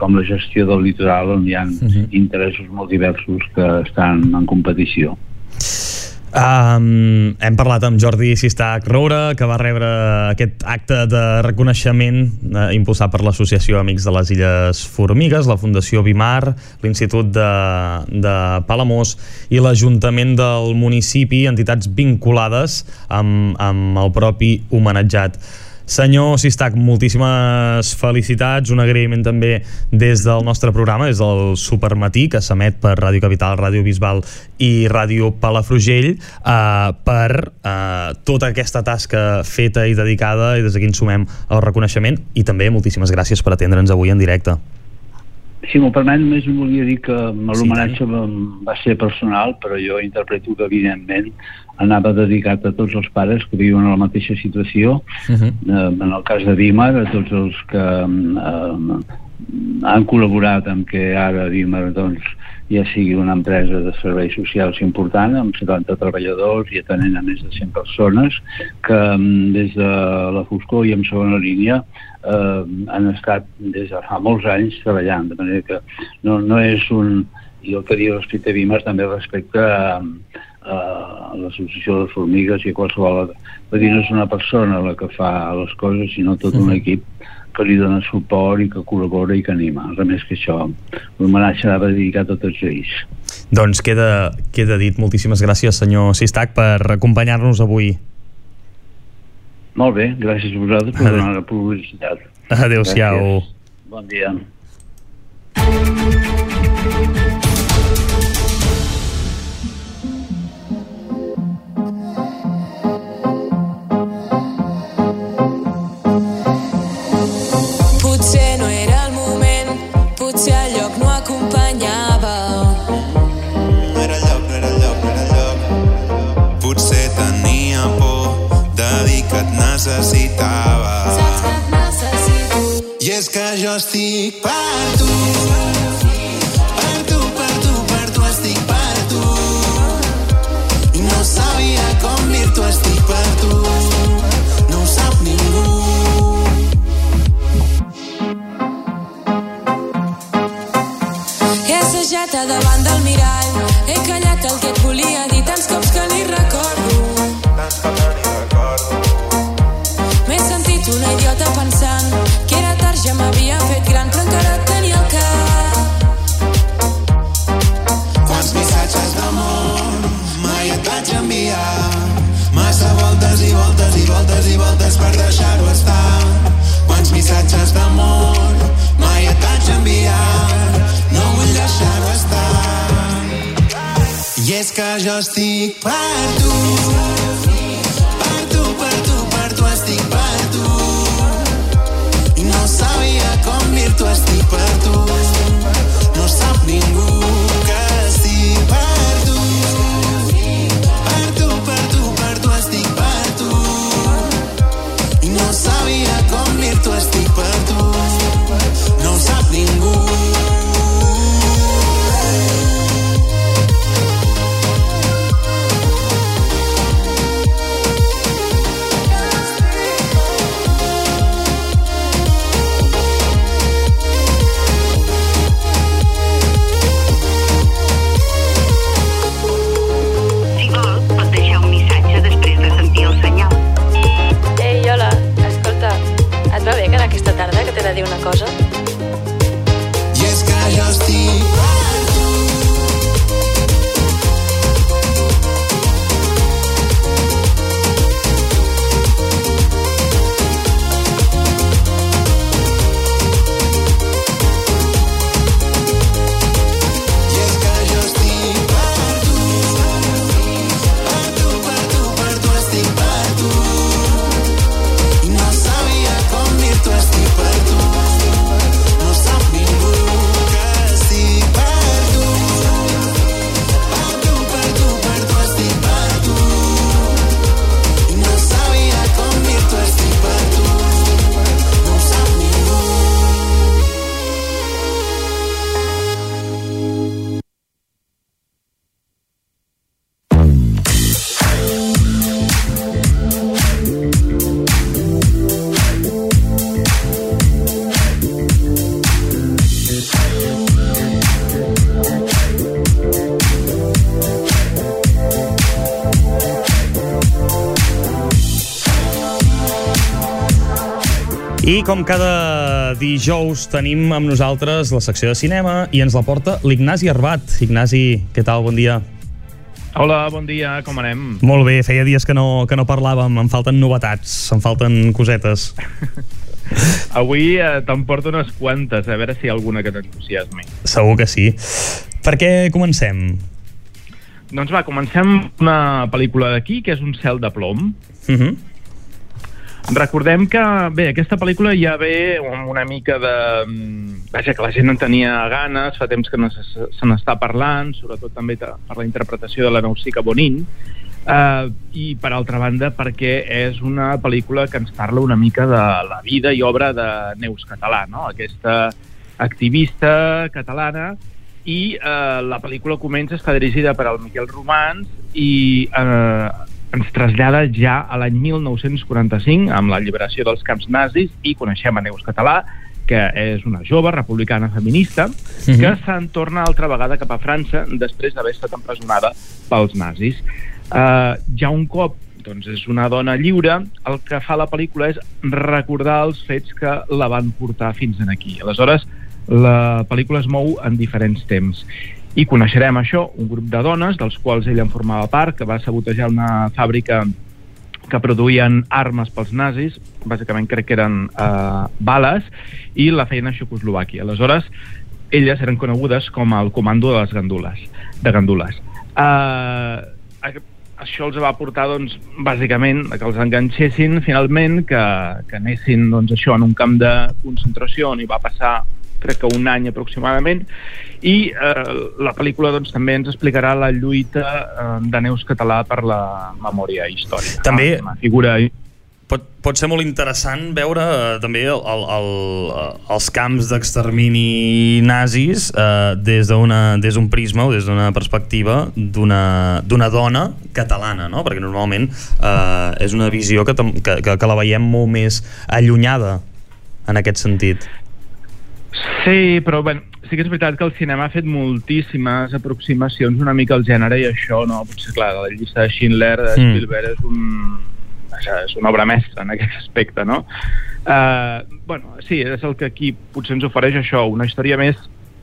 com la gestió del litoral on hi ha interessos molt diversos que estan en competició. Um, hem parlat amb Jordi Sistac Roura, que va rebre aquest acte de reconeixement uh, impulsat per l'Associació Amics de les Illes Formigues, la Fundació Bimar, l'Institut de, de Palamós i l'Ajuntament del municipi, entitats vinculades amb, amb el propi homenatjat. Senyor Sistac, moltíssimes felicitats, un agraïment també des del nostre programa, des del Supermatí, que s'emet per Ràdio Capital, Ràdio Bisbal i Ràdio Palafrugell, eh, per eh, tota aquesta tasca feta i dedicada, i des d'aquí ens sumem el reconeixement, i també moltíssimes gràcies per atendre'ns avui en directe. Si m'ho permet, només volia dir que l'homenatge va, va ser personal, però jo interpreto que, evidentment, anava dedicat a tots els pares que viuen en la mateixa situació. Uh -huh. eh, en el cas de Vímar, a tots els que eh, han col·laborat amb que ara Vímar doncs, ja sigui una empresa de serveis socials important, amb 70 treballadors i atenent a més de 100 persones, que des de la foscor i en segona línia eh, han estat des de fa molts anys treballant, de manera que no, no és un... I el que diu respecte a Vímar també respecte a, a l'associació de formigues i a qualsevol... Vull dir, no és una persona la que fa les coses, sinó tot un equip que li dona suport i que col·labora i que anima. Res més que això. L'homenatge anava dedicat a tots ells. Doncs queda, queda dit. Moltíssimes gràcies, senyor Sistac, per acompanyar-nos avui. Molt bé, gràcies a vosaltres per donar la publicitat. Adéu-siau. Bon dia. Que jo estic per tu. Ja m'havia fet gran, però encara et tenia al cap. Quants missatges d'amor mai et vaig enviar. Massa voltes i voltes i voltes i voltes per deixar-ho estar. Quants missatges d'amor mai et vaig enviar. No vull deixar-ho estar. I és que jo estic per tu. I com cada dijous tenim amb nosaltres la secció de cinema i ens la porta l'Ignasi Arbat. Ignasi, què tal? Bon dia. Hola, bon dia, com anem? Molt bé, feia dies que no, que no parlàvem, em falten novetats, em falten cosetes. [LAUGHS] Avui eh, te'n porto unes quantes, a veure si hi ha alguna que t'entusiasmi. Segur que sí. Per què comencem? Doncs va, comencem una pel·lícula d'aquí, que és Un cel de plom. Uh -huh. Recordem que, bé, aquesta pel·lícula ja ve amb una mica de... mm, Vaja, que la gent en tenia ganes, fa temps que no se, n'està parlant, sobretot també per la interpretació de la Nausica Bonin, uh, i per altra banda perquè és una pel·lícula que ens parla una mica de la vida i obra de Neus Català, no? aquesta activista catalana, i eh, la pel·lícula comença, està dirigida per al Miquel Romans i eh, ens trasllada ja a l'any 1945 amb l'alliberació dels camps nazis i coneixem a Neus Català, que és una jove republicana feminista Mhm. que se'n torna altra vegada cap a França després d'haver estat empresonada pels nazis. Uh, ja un cop doncs és una dona lliure, el que fa la pel·lícula és recordar els fets que la van portar fins en aquí. Aleshores, la pel·lícula es mou en diferents temps. I coneixerem això, un grup de dones, dels quals ella en formava part, que va sabotejar una fàbrica que produïen armes pels nazis, bàsicament crec que eren eh, bales, i la feien a Xecoslovàquia. Aleshores, elles eren conegudes com el comando de les gandules, de gandules. Uh, això els va portar, doncs, bàsicament, que els enganxessin finalment, que, que anessin, doncs, això, en un camp de concentració on hi va passar crec que un any aproximadament, i eh, la pel·lícula doncs, també ens explicarà la lluita eh, de Neus Català per la memòria històrica. També- Una figura Pot, pot ser molt interessant veure eh, també el, el, el, els camps d'extermini nazis eh, des d'un prisma o des d'una perspectiva d'una dona catalana, no? perquè normalment eh, és una visió que, que, que, que la veiem molt més allunyada en aquest sentit. Sí, però bueno, sí que és veritat que el cinema ha fet moltíssimes aproximacions una mica al gènere i això, no? Potser, clar, la llista de Schindler de Mm. Spielberg és un... És una obra mestra en aquest aspecte, no? Uh, bueno, sí, és el que aquí potser ens ofereix això, una història més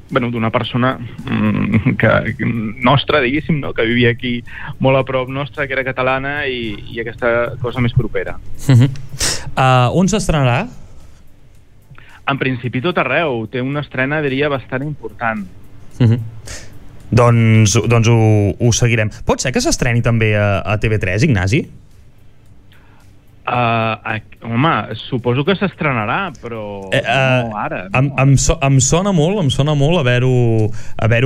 bueno, d'una persona mm, que, que nostra, diguéssim, no? que vivia aquí molt a prop nostra, que era catalana i, i aquesta cosa més propera. Uh -huh. uh, on s'estrenarà? En principi tot arreu, té una estrena, diria, bastant important. Uh -huh. Doncs, doncs ho, ho seguirem. Pot ser que s'estreni també a, a TV3, Ignasi? Uh, home, suposo que s'estrenarà, però eh, no ara. Em, em, so, em sona molt, em sona molt haver-ho haver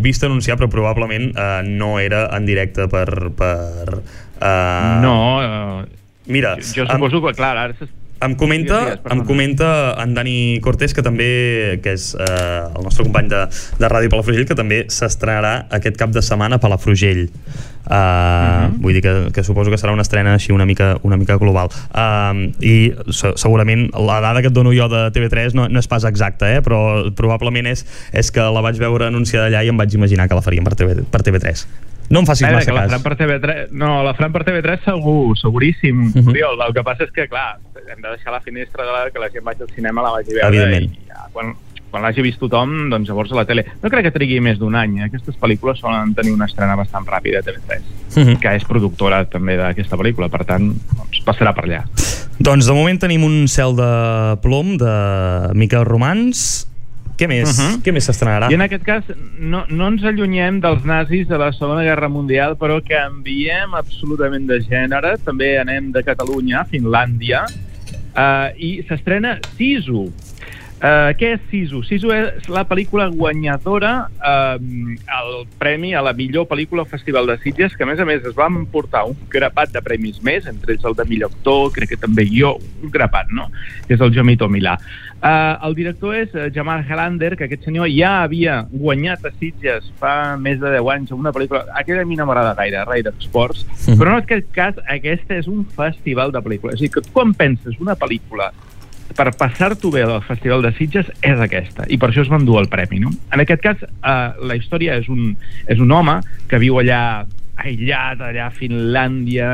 vist anunciar, però probablement uh, no era en directe per... per uh... No, uh, Mira, jo suposo que, clar, ara em comenta, Digues, digues, em comenta en Dani Cortés, que també que és eh, el nostre company de, de Ràdio Palafrugell, que també s'estrenarà aquest cap de setmana a Palafrugell. Uh, Mhm. Vull dir que, que suposo que serà una estrena així una mica, una mica global. Uh, I se, segurament la dada que et dono jo de TV3 no, no és pas exacta, eh? però probablement és, és que la vaig veure anunciada allà i em vaig imaginar que la farien per, TV, per TV3. No em facis Vaja, massa que la cas. faran per TV3, no, la faran per TV3 segur, seguríssim, uh Mhm. Oriol. El que passa és que, clar, hem de deixar la finestra de la, que la gent vagi al cinema la vagi a veure Evidentment. i ja, quan, quan l'hagi vist tothom, doncs llavors a la tele. No crec que trigui més d'un any, eh? aquestes pel·lícules solen tenir una estrena bastant ràpida a TV3, Mhm. que és productora també d'aquesta pel·lícula, per tant, doncs, passarà per allà. Doncs de moment tenim un cel de plom de Miquel Romans. Què més? Uh Mhm. -huh. Què més s'estrenarà? I en aquest cas no, no ens allunyem dels nazis de la Segona Guerra Mundial, però canviem absolutament de gènere. També anem de Catalunya a Finlàndia uh, i s'estrena Sisu. Uh, què és Sisu? Sisu és la pel·lícula guanyadora uh, el premi a la millor pel·lícula al Festival de Sitges, que a més a més es va emportar un grapat de premis més, entre ells el de millor actor, crec que també jo, un grapat, no? Que és el Jomito Milà. Uh, el director és uh, Jamar Helander, que aquest senyor ja havia guanyat a Sitges fa més de 10 anys amb una pel·lícula... Aquella a mi no m'agrada gaire, Rider Sports, Mhm. però en aquest cas aquesta és un festival de pel·lícules. És a dir, que quan penses una pel·lícula per passar-t'ho bé al Festival de Sitges és aquesta, i per això es van dur el premi, no? En aquest cas, eh, la història és un, és un home que viu allà aïllat, allà a Finlàndia,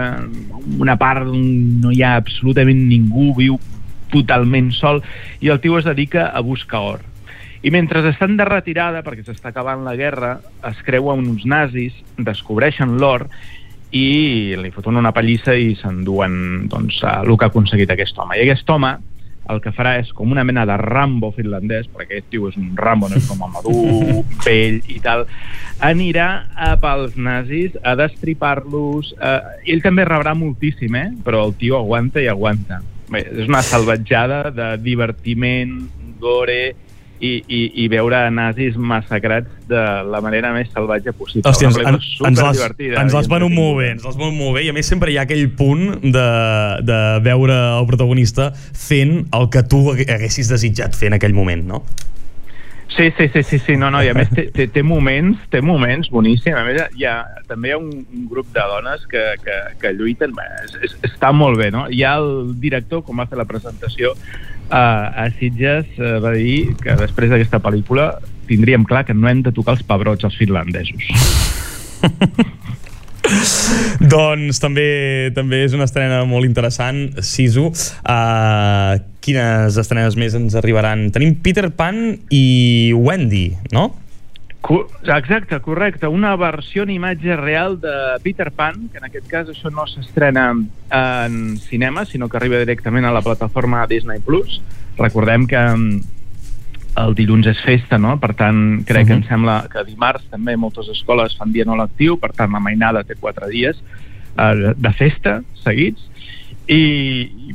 una part on no hi ha absolutament ningú, viu totalment sol, i el tio es dedica a buscar or. I mentre estan de retirada, perquè s'està acabant la guerra, es creuen uns nazis, descobreixen l'or i li foten una pallissa i s'enduen doncs, el que ha aconseguit aquest home. I aquest home el que farà és com una mena de Rambo finlandès, perquè aquest tio és un Rambo, no és com el madur, vell [LAUGHS] i tal, anirà a pels nazis a destripar-los. Eh, ell també rebrà moltíssim, eh? però el tio aguanta i aguanta. Bé, és una salvatjada de divertiment, gore, i, i, i veure nazis massacrats de la manera més salvatge possible. Hòstia, ens, ens, les, ens les venut molt bé, ens les venut molt bé i a més sempre hi ha aquell punt de, de veure el protagonista fent el que tu haguessis desitjat fer en aquell moment, no? Sí, sí, sí, sí, sí, no, no, i a més té, té, té moments, té moments boníssims, a més hi ha, també hi ha un, un grup de dones que, que, que lluiten, bé, és, és, està molt bé, no? Hi ha el director, com va fer la presentació a, a Sitges, eh, va dir que després d'aquesta pel·lícula tindríem clar que no hem de tocar els pebrots als finlandesos. [LAUGHS] doncs també també és una estrena molt interessant, Sisu. Uh, quines estrenes més ens arribaran? Tenim Peter Pan i Wendy, no? Co exacte, correcte. Una versió en imatge real de Peter Pan, que en aquest cas això no s'estrena en cinema, sinó que arriba directament a la plataforma Disney+. Plus. Recordem que mm, el dilluns és festa, no? Per tant, crec uh -huh. que em sembla que dimarts també moltes escoles fan dia no lectiu, per tant la mainada té quatre dies eh, de festa seguits i,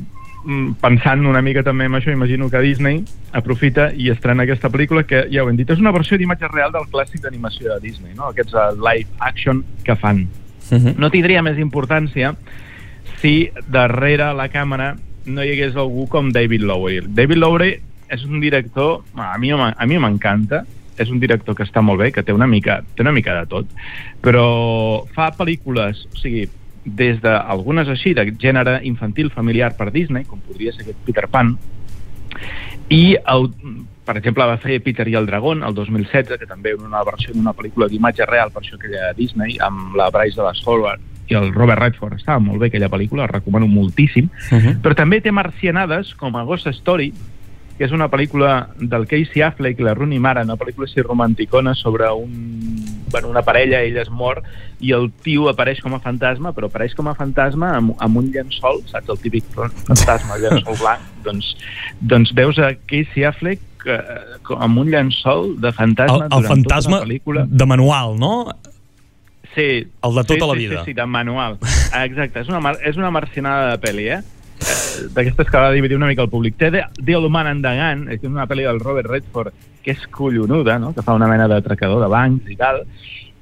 pensant una mica també en això, imagino que Disney aprofita i estrena aquesta pel·lícula que, ja ho hem dit, és una versió d'imatge real del clàssic d'animació de Disney, no? aquests uh, live action que fan. Uh -huh. No tindria més importància si darrere la càmera no hi hagués algú com David Lowery. David Lowery és un director, a mi, a mi m'encanta, és un director que està molt bé, que té una mica, té una mica de tot, però fa pel·lícules, o sigui, des d'algunes així, de gènere infantil familiar per Disney, com podria ser aquest Peter Pan, i, el, per exemple, va fer Peter i el Dragón el 2016, que també una versió d'una pel·lícula d'imatge real, per això aquella Disney, amb la Bryce Dallas Howard i el Robert Redford. Estava molt bé aquella pel·lícula, la recomano moltíssim. Uh -huh. Però també té marcianades, com a Ghost Story, que és una pel·lícula del Casey Affleck i la Rooney Mara, una pel·lícula així romanticona sobre un, bueno, una parella, ell es mor, i el tio apareix com a fantasma, però apareix com a fantasma amb, amb un llençol, saps, el típic fantasma, el llençol blanc, [LAUGHS] doncs, doncs veus a Casey Affleck eh, amb un llençol de fantasma El, el durant fantasma tota la pel·lícula. de manual, no? Sí. El de tota sí, la sí, vida. Sí, sí, de manual. [LAUGHS] Exacte, és una, mar és una marcinada de pel·li, eh? D'aquestes que va dividir una mica el públic. Té The Old Man and the Gun, és una pel·li del Robert Redford, que és collonuda, no? que fa una mena d'atracador de bancs i tal.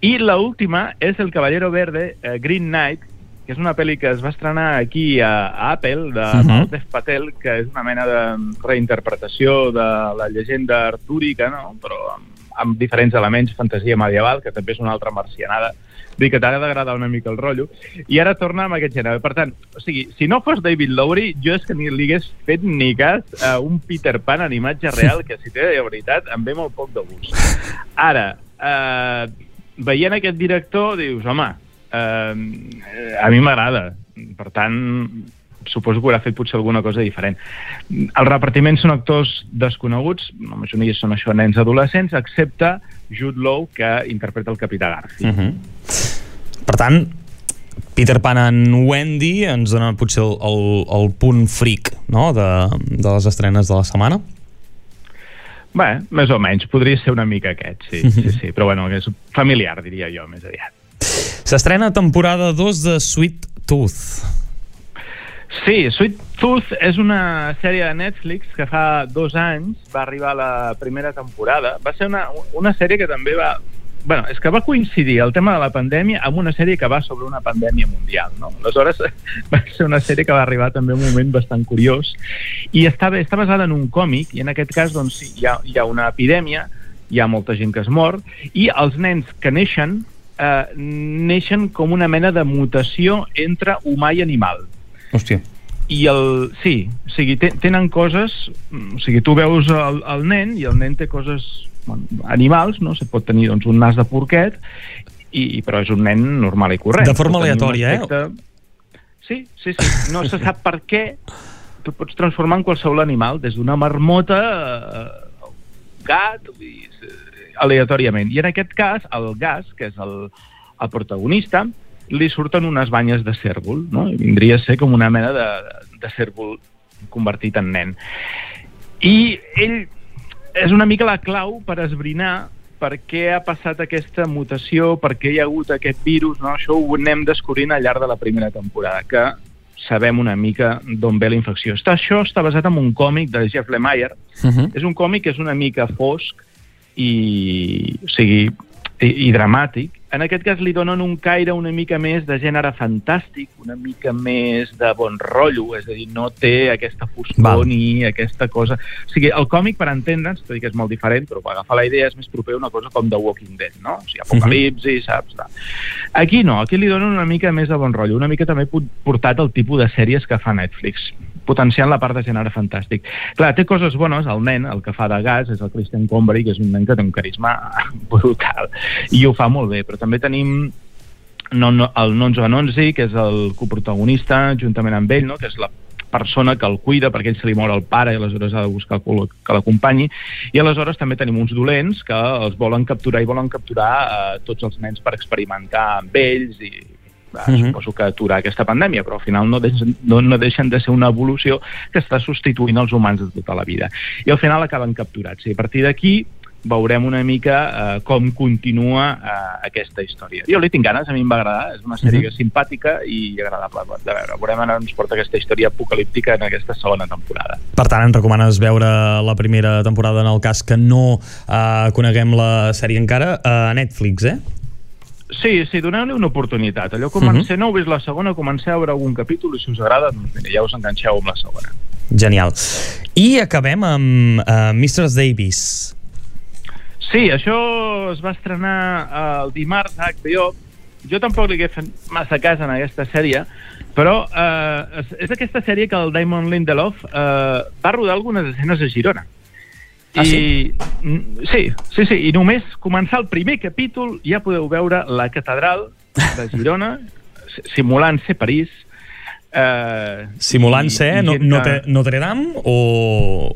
I la última és El Caballero Verde, eh, Green Knight, que és una pel·li que es va estrenar aquí a, a Apple, de uh Mhm. -huh. Dev Patel, que és una mena de reinterpretació de la llegenda artúrica, no? però amb, amb diferents elements, fantasia medieval, que també és una altra marcianada. Dir que t'ha d'agradar una mica el rotllo. I ara torna amb aquest gènere. Per tant, o sigui, si no fos David Lowery, jo és que ni li hagués fet ni cas a un Peter Pan en imatge real, que si té de veritat em ve molt poc de gust. Ara, eh, veient aquest director, dius, home, eh, a mi m'agrada. Per tant, suposo que haurà fet potser alguna cosa diferent. Els repartiments són actors desconeguts, la majoria són això, nens adolescents, excepte Jude Law, que interpreta el Capità Garfield. Uh -huh. Per tant, Peter Pan en Wendy ens dona potser el, el, el punt fric no? de, de les estrenes de la setmana. Bé, més o menys, podria ser una mica aquest, sí, [LAUGHS] sí, sí, però bueno, és familiar, diria jo, més aviat. S'estrena temporada 2 de Sweet Tooth. Sí, Sweet Tooth és una sèrie de Netflix que fa dos anys va arribar a la primera temporada. Va ser una, una sèrie que també va... bueno, és que va coincidir el tema de la pandèmia amb una sèrie que va sobre una pandèmia mundial, no? Aleshores, [LAUGHS] va ser una sèrie que va arribar també un moment bastant curiós i està, està basada en un còmic i en aquest cas, doncs, hi ha, hi ha una epidèmia, hi ha molta gent que es mor i els nens que neixen eh, neixen com una mena de mutació entre humà i animal. Hòstia. I el... Sí, o sigui, te- tenen coses... O sigui, tu veus el, el nen i el nen té coses bueno, animals, no? Se pot tenir doncs, un nas de porquet, i, però és un nen normal i corrent. De forma aleatòria, eh? aspecte- Sí, sí, sí. No se sap per què, tu pots transformar en qualsevol animal, des d'una marmota a un gat, eh, aleatòriament. I en aquest cas, el gas, que és el, el protagonista, li surten unes banyes de cèrvol, no? I vindria a ser com una mena de, de cèrvol convertit en nen. I ell és una mica la clau per esbrinar per què ha passat aquesta mutació, per què hi ha hagut aquest virus, no? això ho anem descobrint al llarg de la primera temporada, que sabem una mica d'on ve la infecció. Està, això està basat en un còmic de Jeff Lemire. Uh -huh. És un còmic que és una mica fosc i, o sigui, i, i dramàtic. En aquest cas li donen un caire una mica més de gènere fantàstic, una mica més de bon rotllo, és a dir, no té aquesta foscor Val. ni aquesta cosa... O sigui, el còmic, per entendre'ns, tot i que és molt diferent, però per agafar la idea és més proper una cosa com The Walking Dead, no? O sigui, apocalipsi, saps? Tal. Aquí no, aquí li donen una mica més de bon rotllo, una mica també portat al tipus de sèries que fa Netflix potenciant la part de gènere fantàstic. Clar, té coses bones, el nen, el que fa de gas, és el Christian Convery, que és un nen que té un carisma [LAUGHS] brutal, i ho fa molt bé, però també tenim no, no, el Nonzo Anonzi, que és el coprotagonista, juntament amb ell, no? que és la persona que el cuida perquè ell se li mor el pare i aleshores ha de buscar que l'acompanyi i aleshores també tenim uns dolents que els volen capturar i volen capturar eh, tots els nens per experimentar amb ells i eh, Mhm. suposo que aturar aquesta pandèmia però al final no deixen, no, no deixen de ser una evolució que està substituint els humans de tota la vida i al final acaben capturats i a partir d'aquí veurem una mica eh, com continua eh, aquesta història. Jo li tinc ganes, a mi em va agradar, és una sèrie Mhm. uh -huh. simpàtica i agradable de veure. Veurem on ens porta aquesta història apocalíptica en aquesta segona temporada. Per tant, ens recomanes veure la primera temporada en el cas que no uh, coneguem la sèrie encara a Netflix, eh? Sí, sí, doneu-li una oportunitat. Allò comenceu, uh -huh. no heu vist la segona, comenceu a veure algun capítol i si us agrada, doncs mira, ja us enganxeu amb la segona. Genial. I acabem amb uh, Mistress Davis. Sí, això es va estrenar eh, el dimarts a HBO. Jo tampoc li he fet massa cas en aquesta sèrie, però eh, és, és aquesta sèrie que el Damon Lindelof eh, va rodar algunes escenes a Girona. Ah, sí? I, sí, sí, sí, i només començar el primer capítol ja podeu veure la catedral de Girona si- simulant ser París eh, Simulant ser i no, Notre, que- Notre Dame o,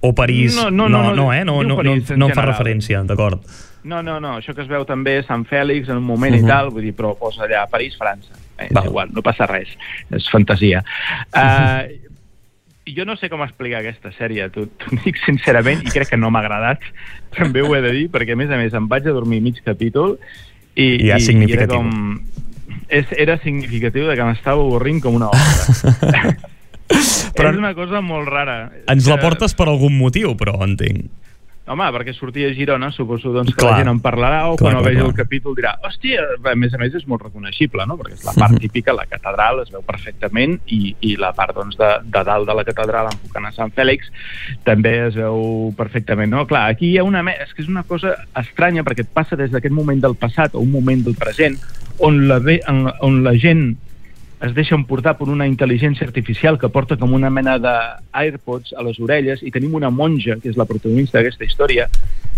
o París? No, no, no, no, no, no, eh? no, no, no, París en no en fa referència, d'acord. No, no, no, això que es veu també a Sant Fèlix en un moment uh Mhm. -huh. i tal, vull dir, però posa allà París, França. Eh, igual, no passa res, és fantasia. Uh, [LAUGHS] jo no sé com explicar aquesta sèrie, t'ho dic sincerament, i crec que no m'ha agradat, també ho he de dir, perquè a més a més em vaig a dormir mig capítol i, I ja i, i era com... És, era significatiu de que m'estava avorrint com una obra. [LAUGHS] però és una cosa molt rara. Ens la Que- portes per algun motiu, però entenc. Home, perquè sortia a Girona, suposo doncs, que Clar. la gent en parlarà o Clar, quan clar, vegi clar. el capítol dirà hòstia, a més a més és molt reconeixible, no? perquè és la part Mhm. típica, la catedral es veu perfectament i, i la part doncs, de, de dalt de la catedral enfocant a Sant Fèlix també es veu perfectament. No? Clar, aquí hi ha una... És que és una cosa estranya perquè et passa des d'aquest moment del passat a un moment del present on la, ve, on la gent es deixa emportar per una intel·ligència artificial que porta com una mena d'AirPods a les orelles i tenim una monja, que és la protagonista d'aquesta història,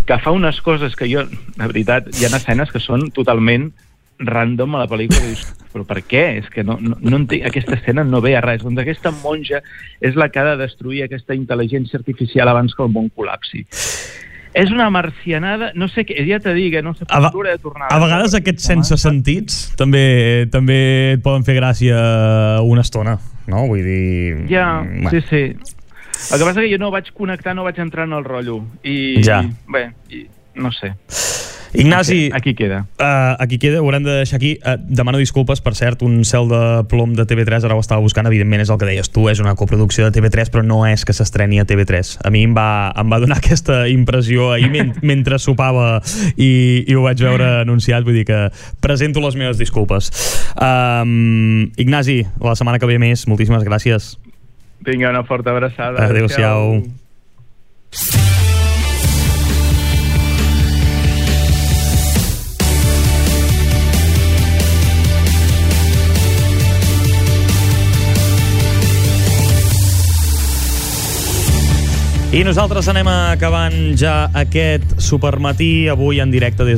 que fa unes coses que jo, de veritat, hi ha escenes que són totalment random a la pel·lícula dius, però per què? És que no, no, no entenc, aquesta escena no ve a res. Doncs aquesta monja és la que ha de destruir aquesta intel·ligència artificial abans que el món col·lapsi. És una marcianada, no sé què, ja t'he dit, eh, no sé, A, de tornar a vegades aquests sense sentits també també et poden fer gràcia una estona, no? Vull dir... Ja, mm, sí, sí. El que passa que jo no vaig connectar, no vaig entrar en el rotllo. I, Ja. bé, i, no sé. Ignasi, Aquí queda. Uh, aquí queda, ho haurem de deixar aquí. Uh, demano disculpes, per cert, un cel de plom de TV3, ara ho estava buscant, evidentment és el que deies tu, és una coproducció de TV3, però no és que s'estreni a TV3. A mi em va, em va donar [LAUGHS] aquesta impressió ahir men mentre sopava i, i ho vaig veure anunciat, vull dir que presento les meves disculpes. Um, Ignasi, la setmana que ve més, moltíssimes gràcies. Vinga, una forta abraçada. Adéu-siau. I nosaltres anem acabant ja aquest supermatí, avui en directe des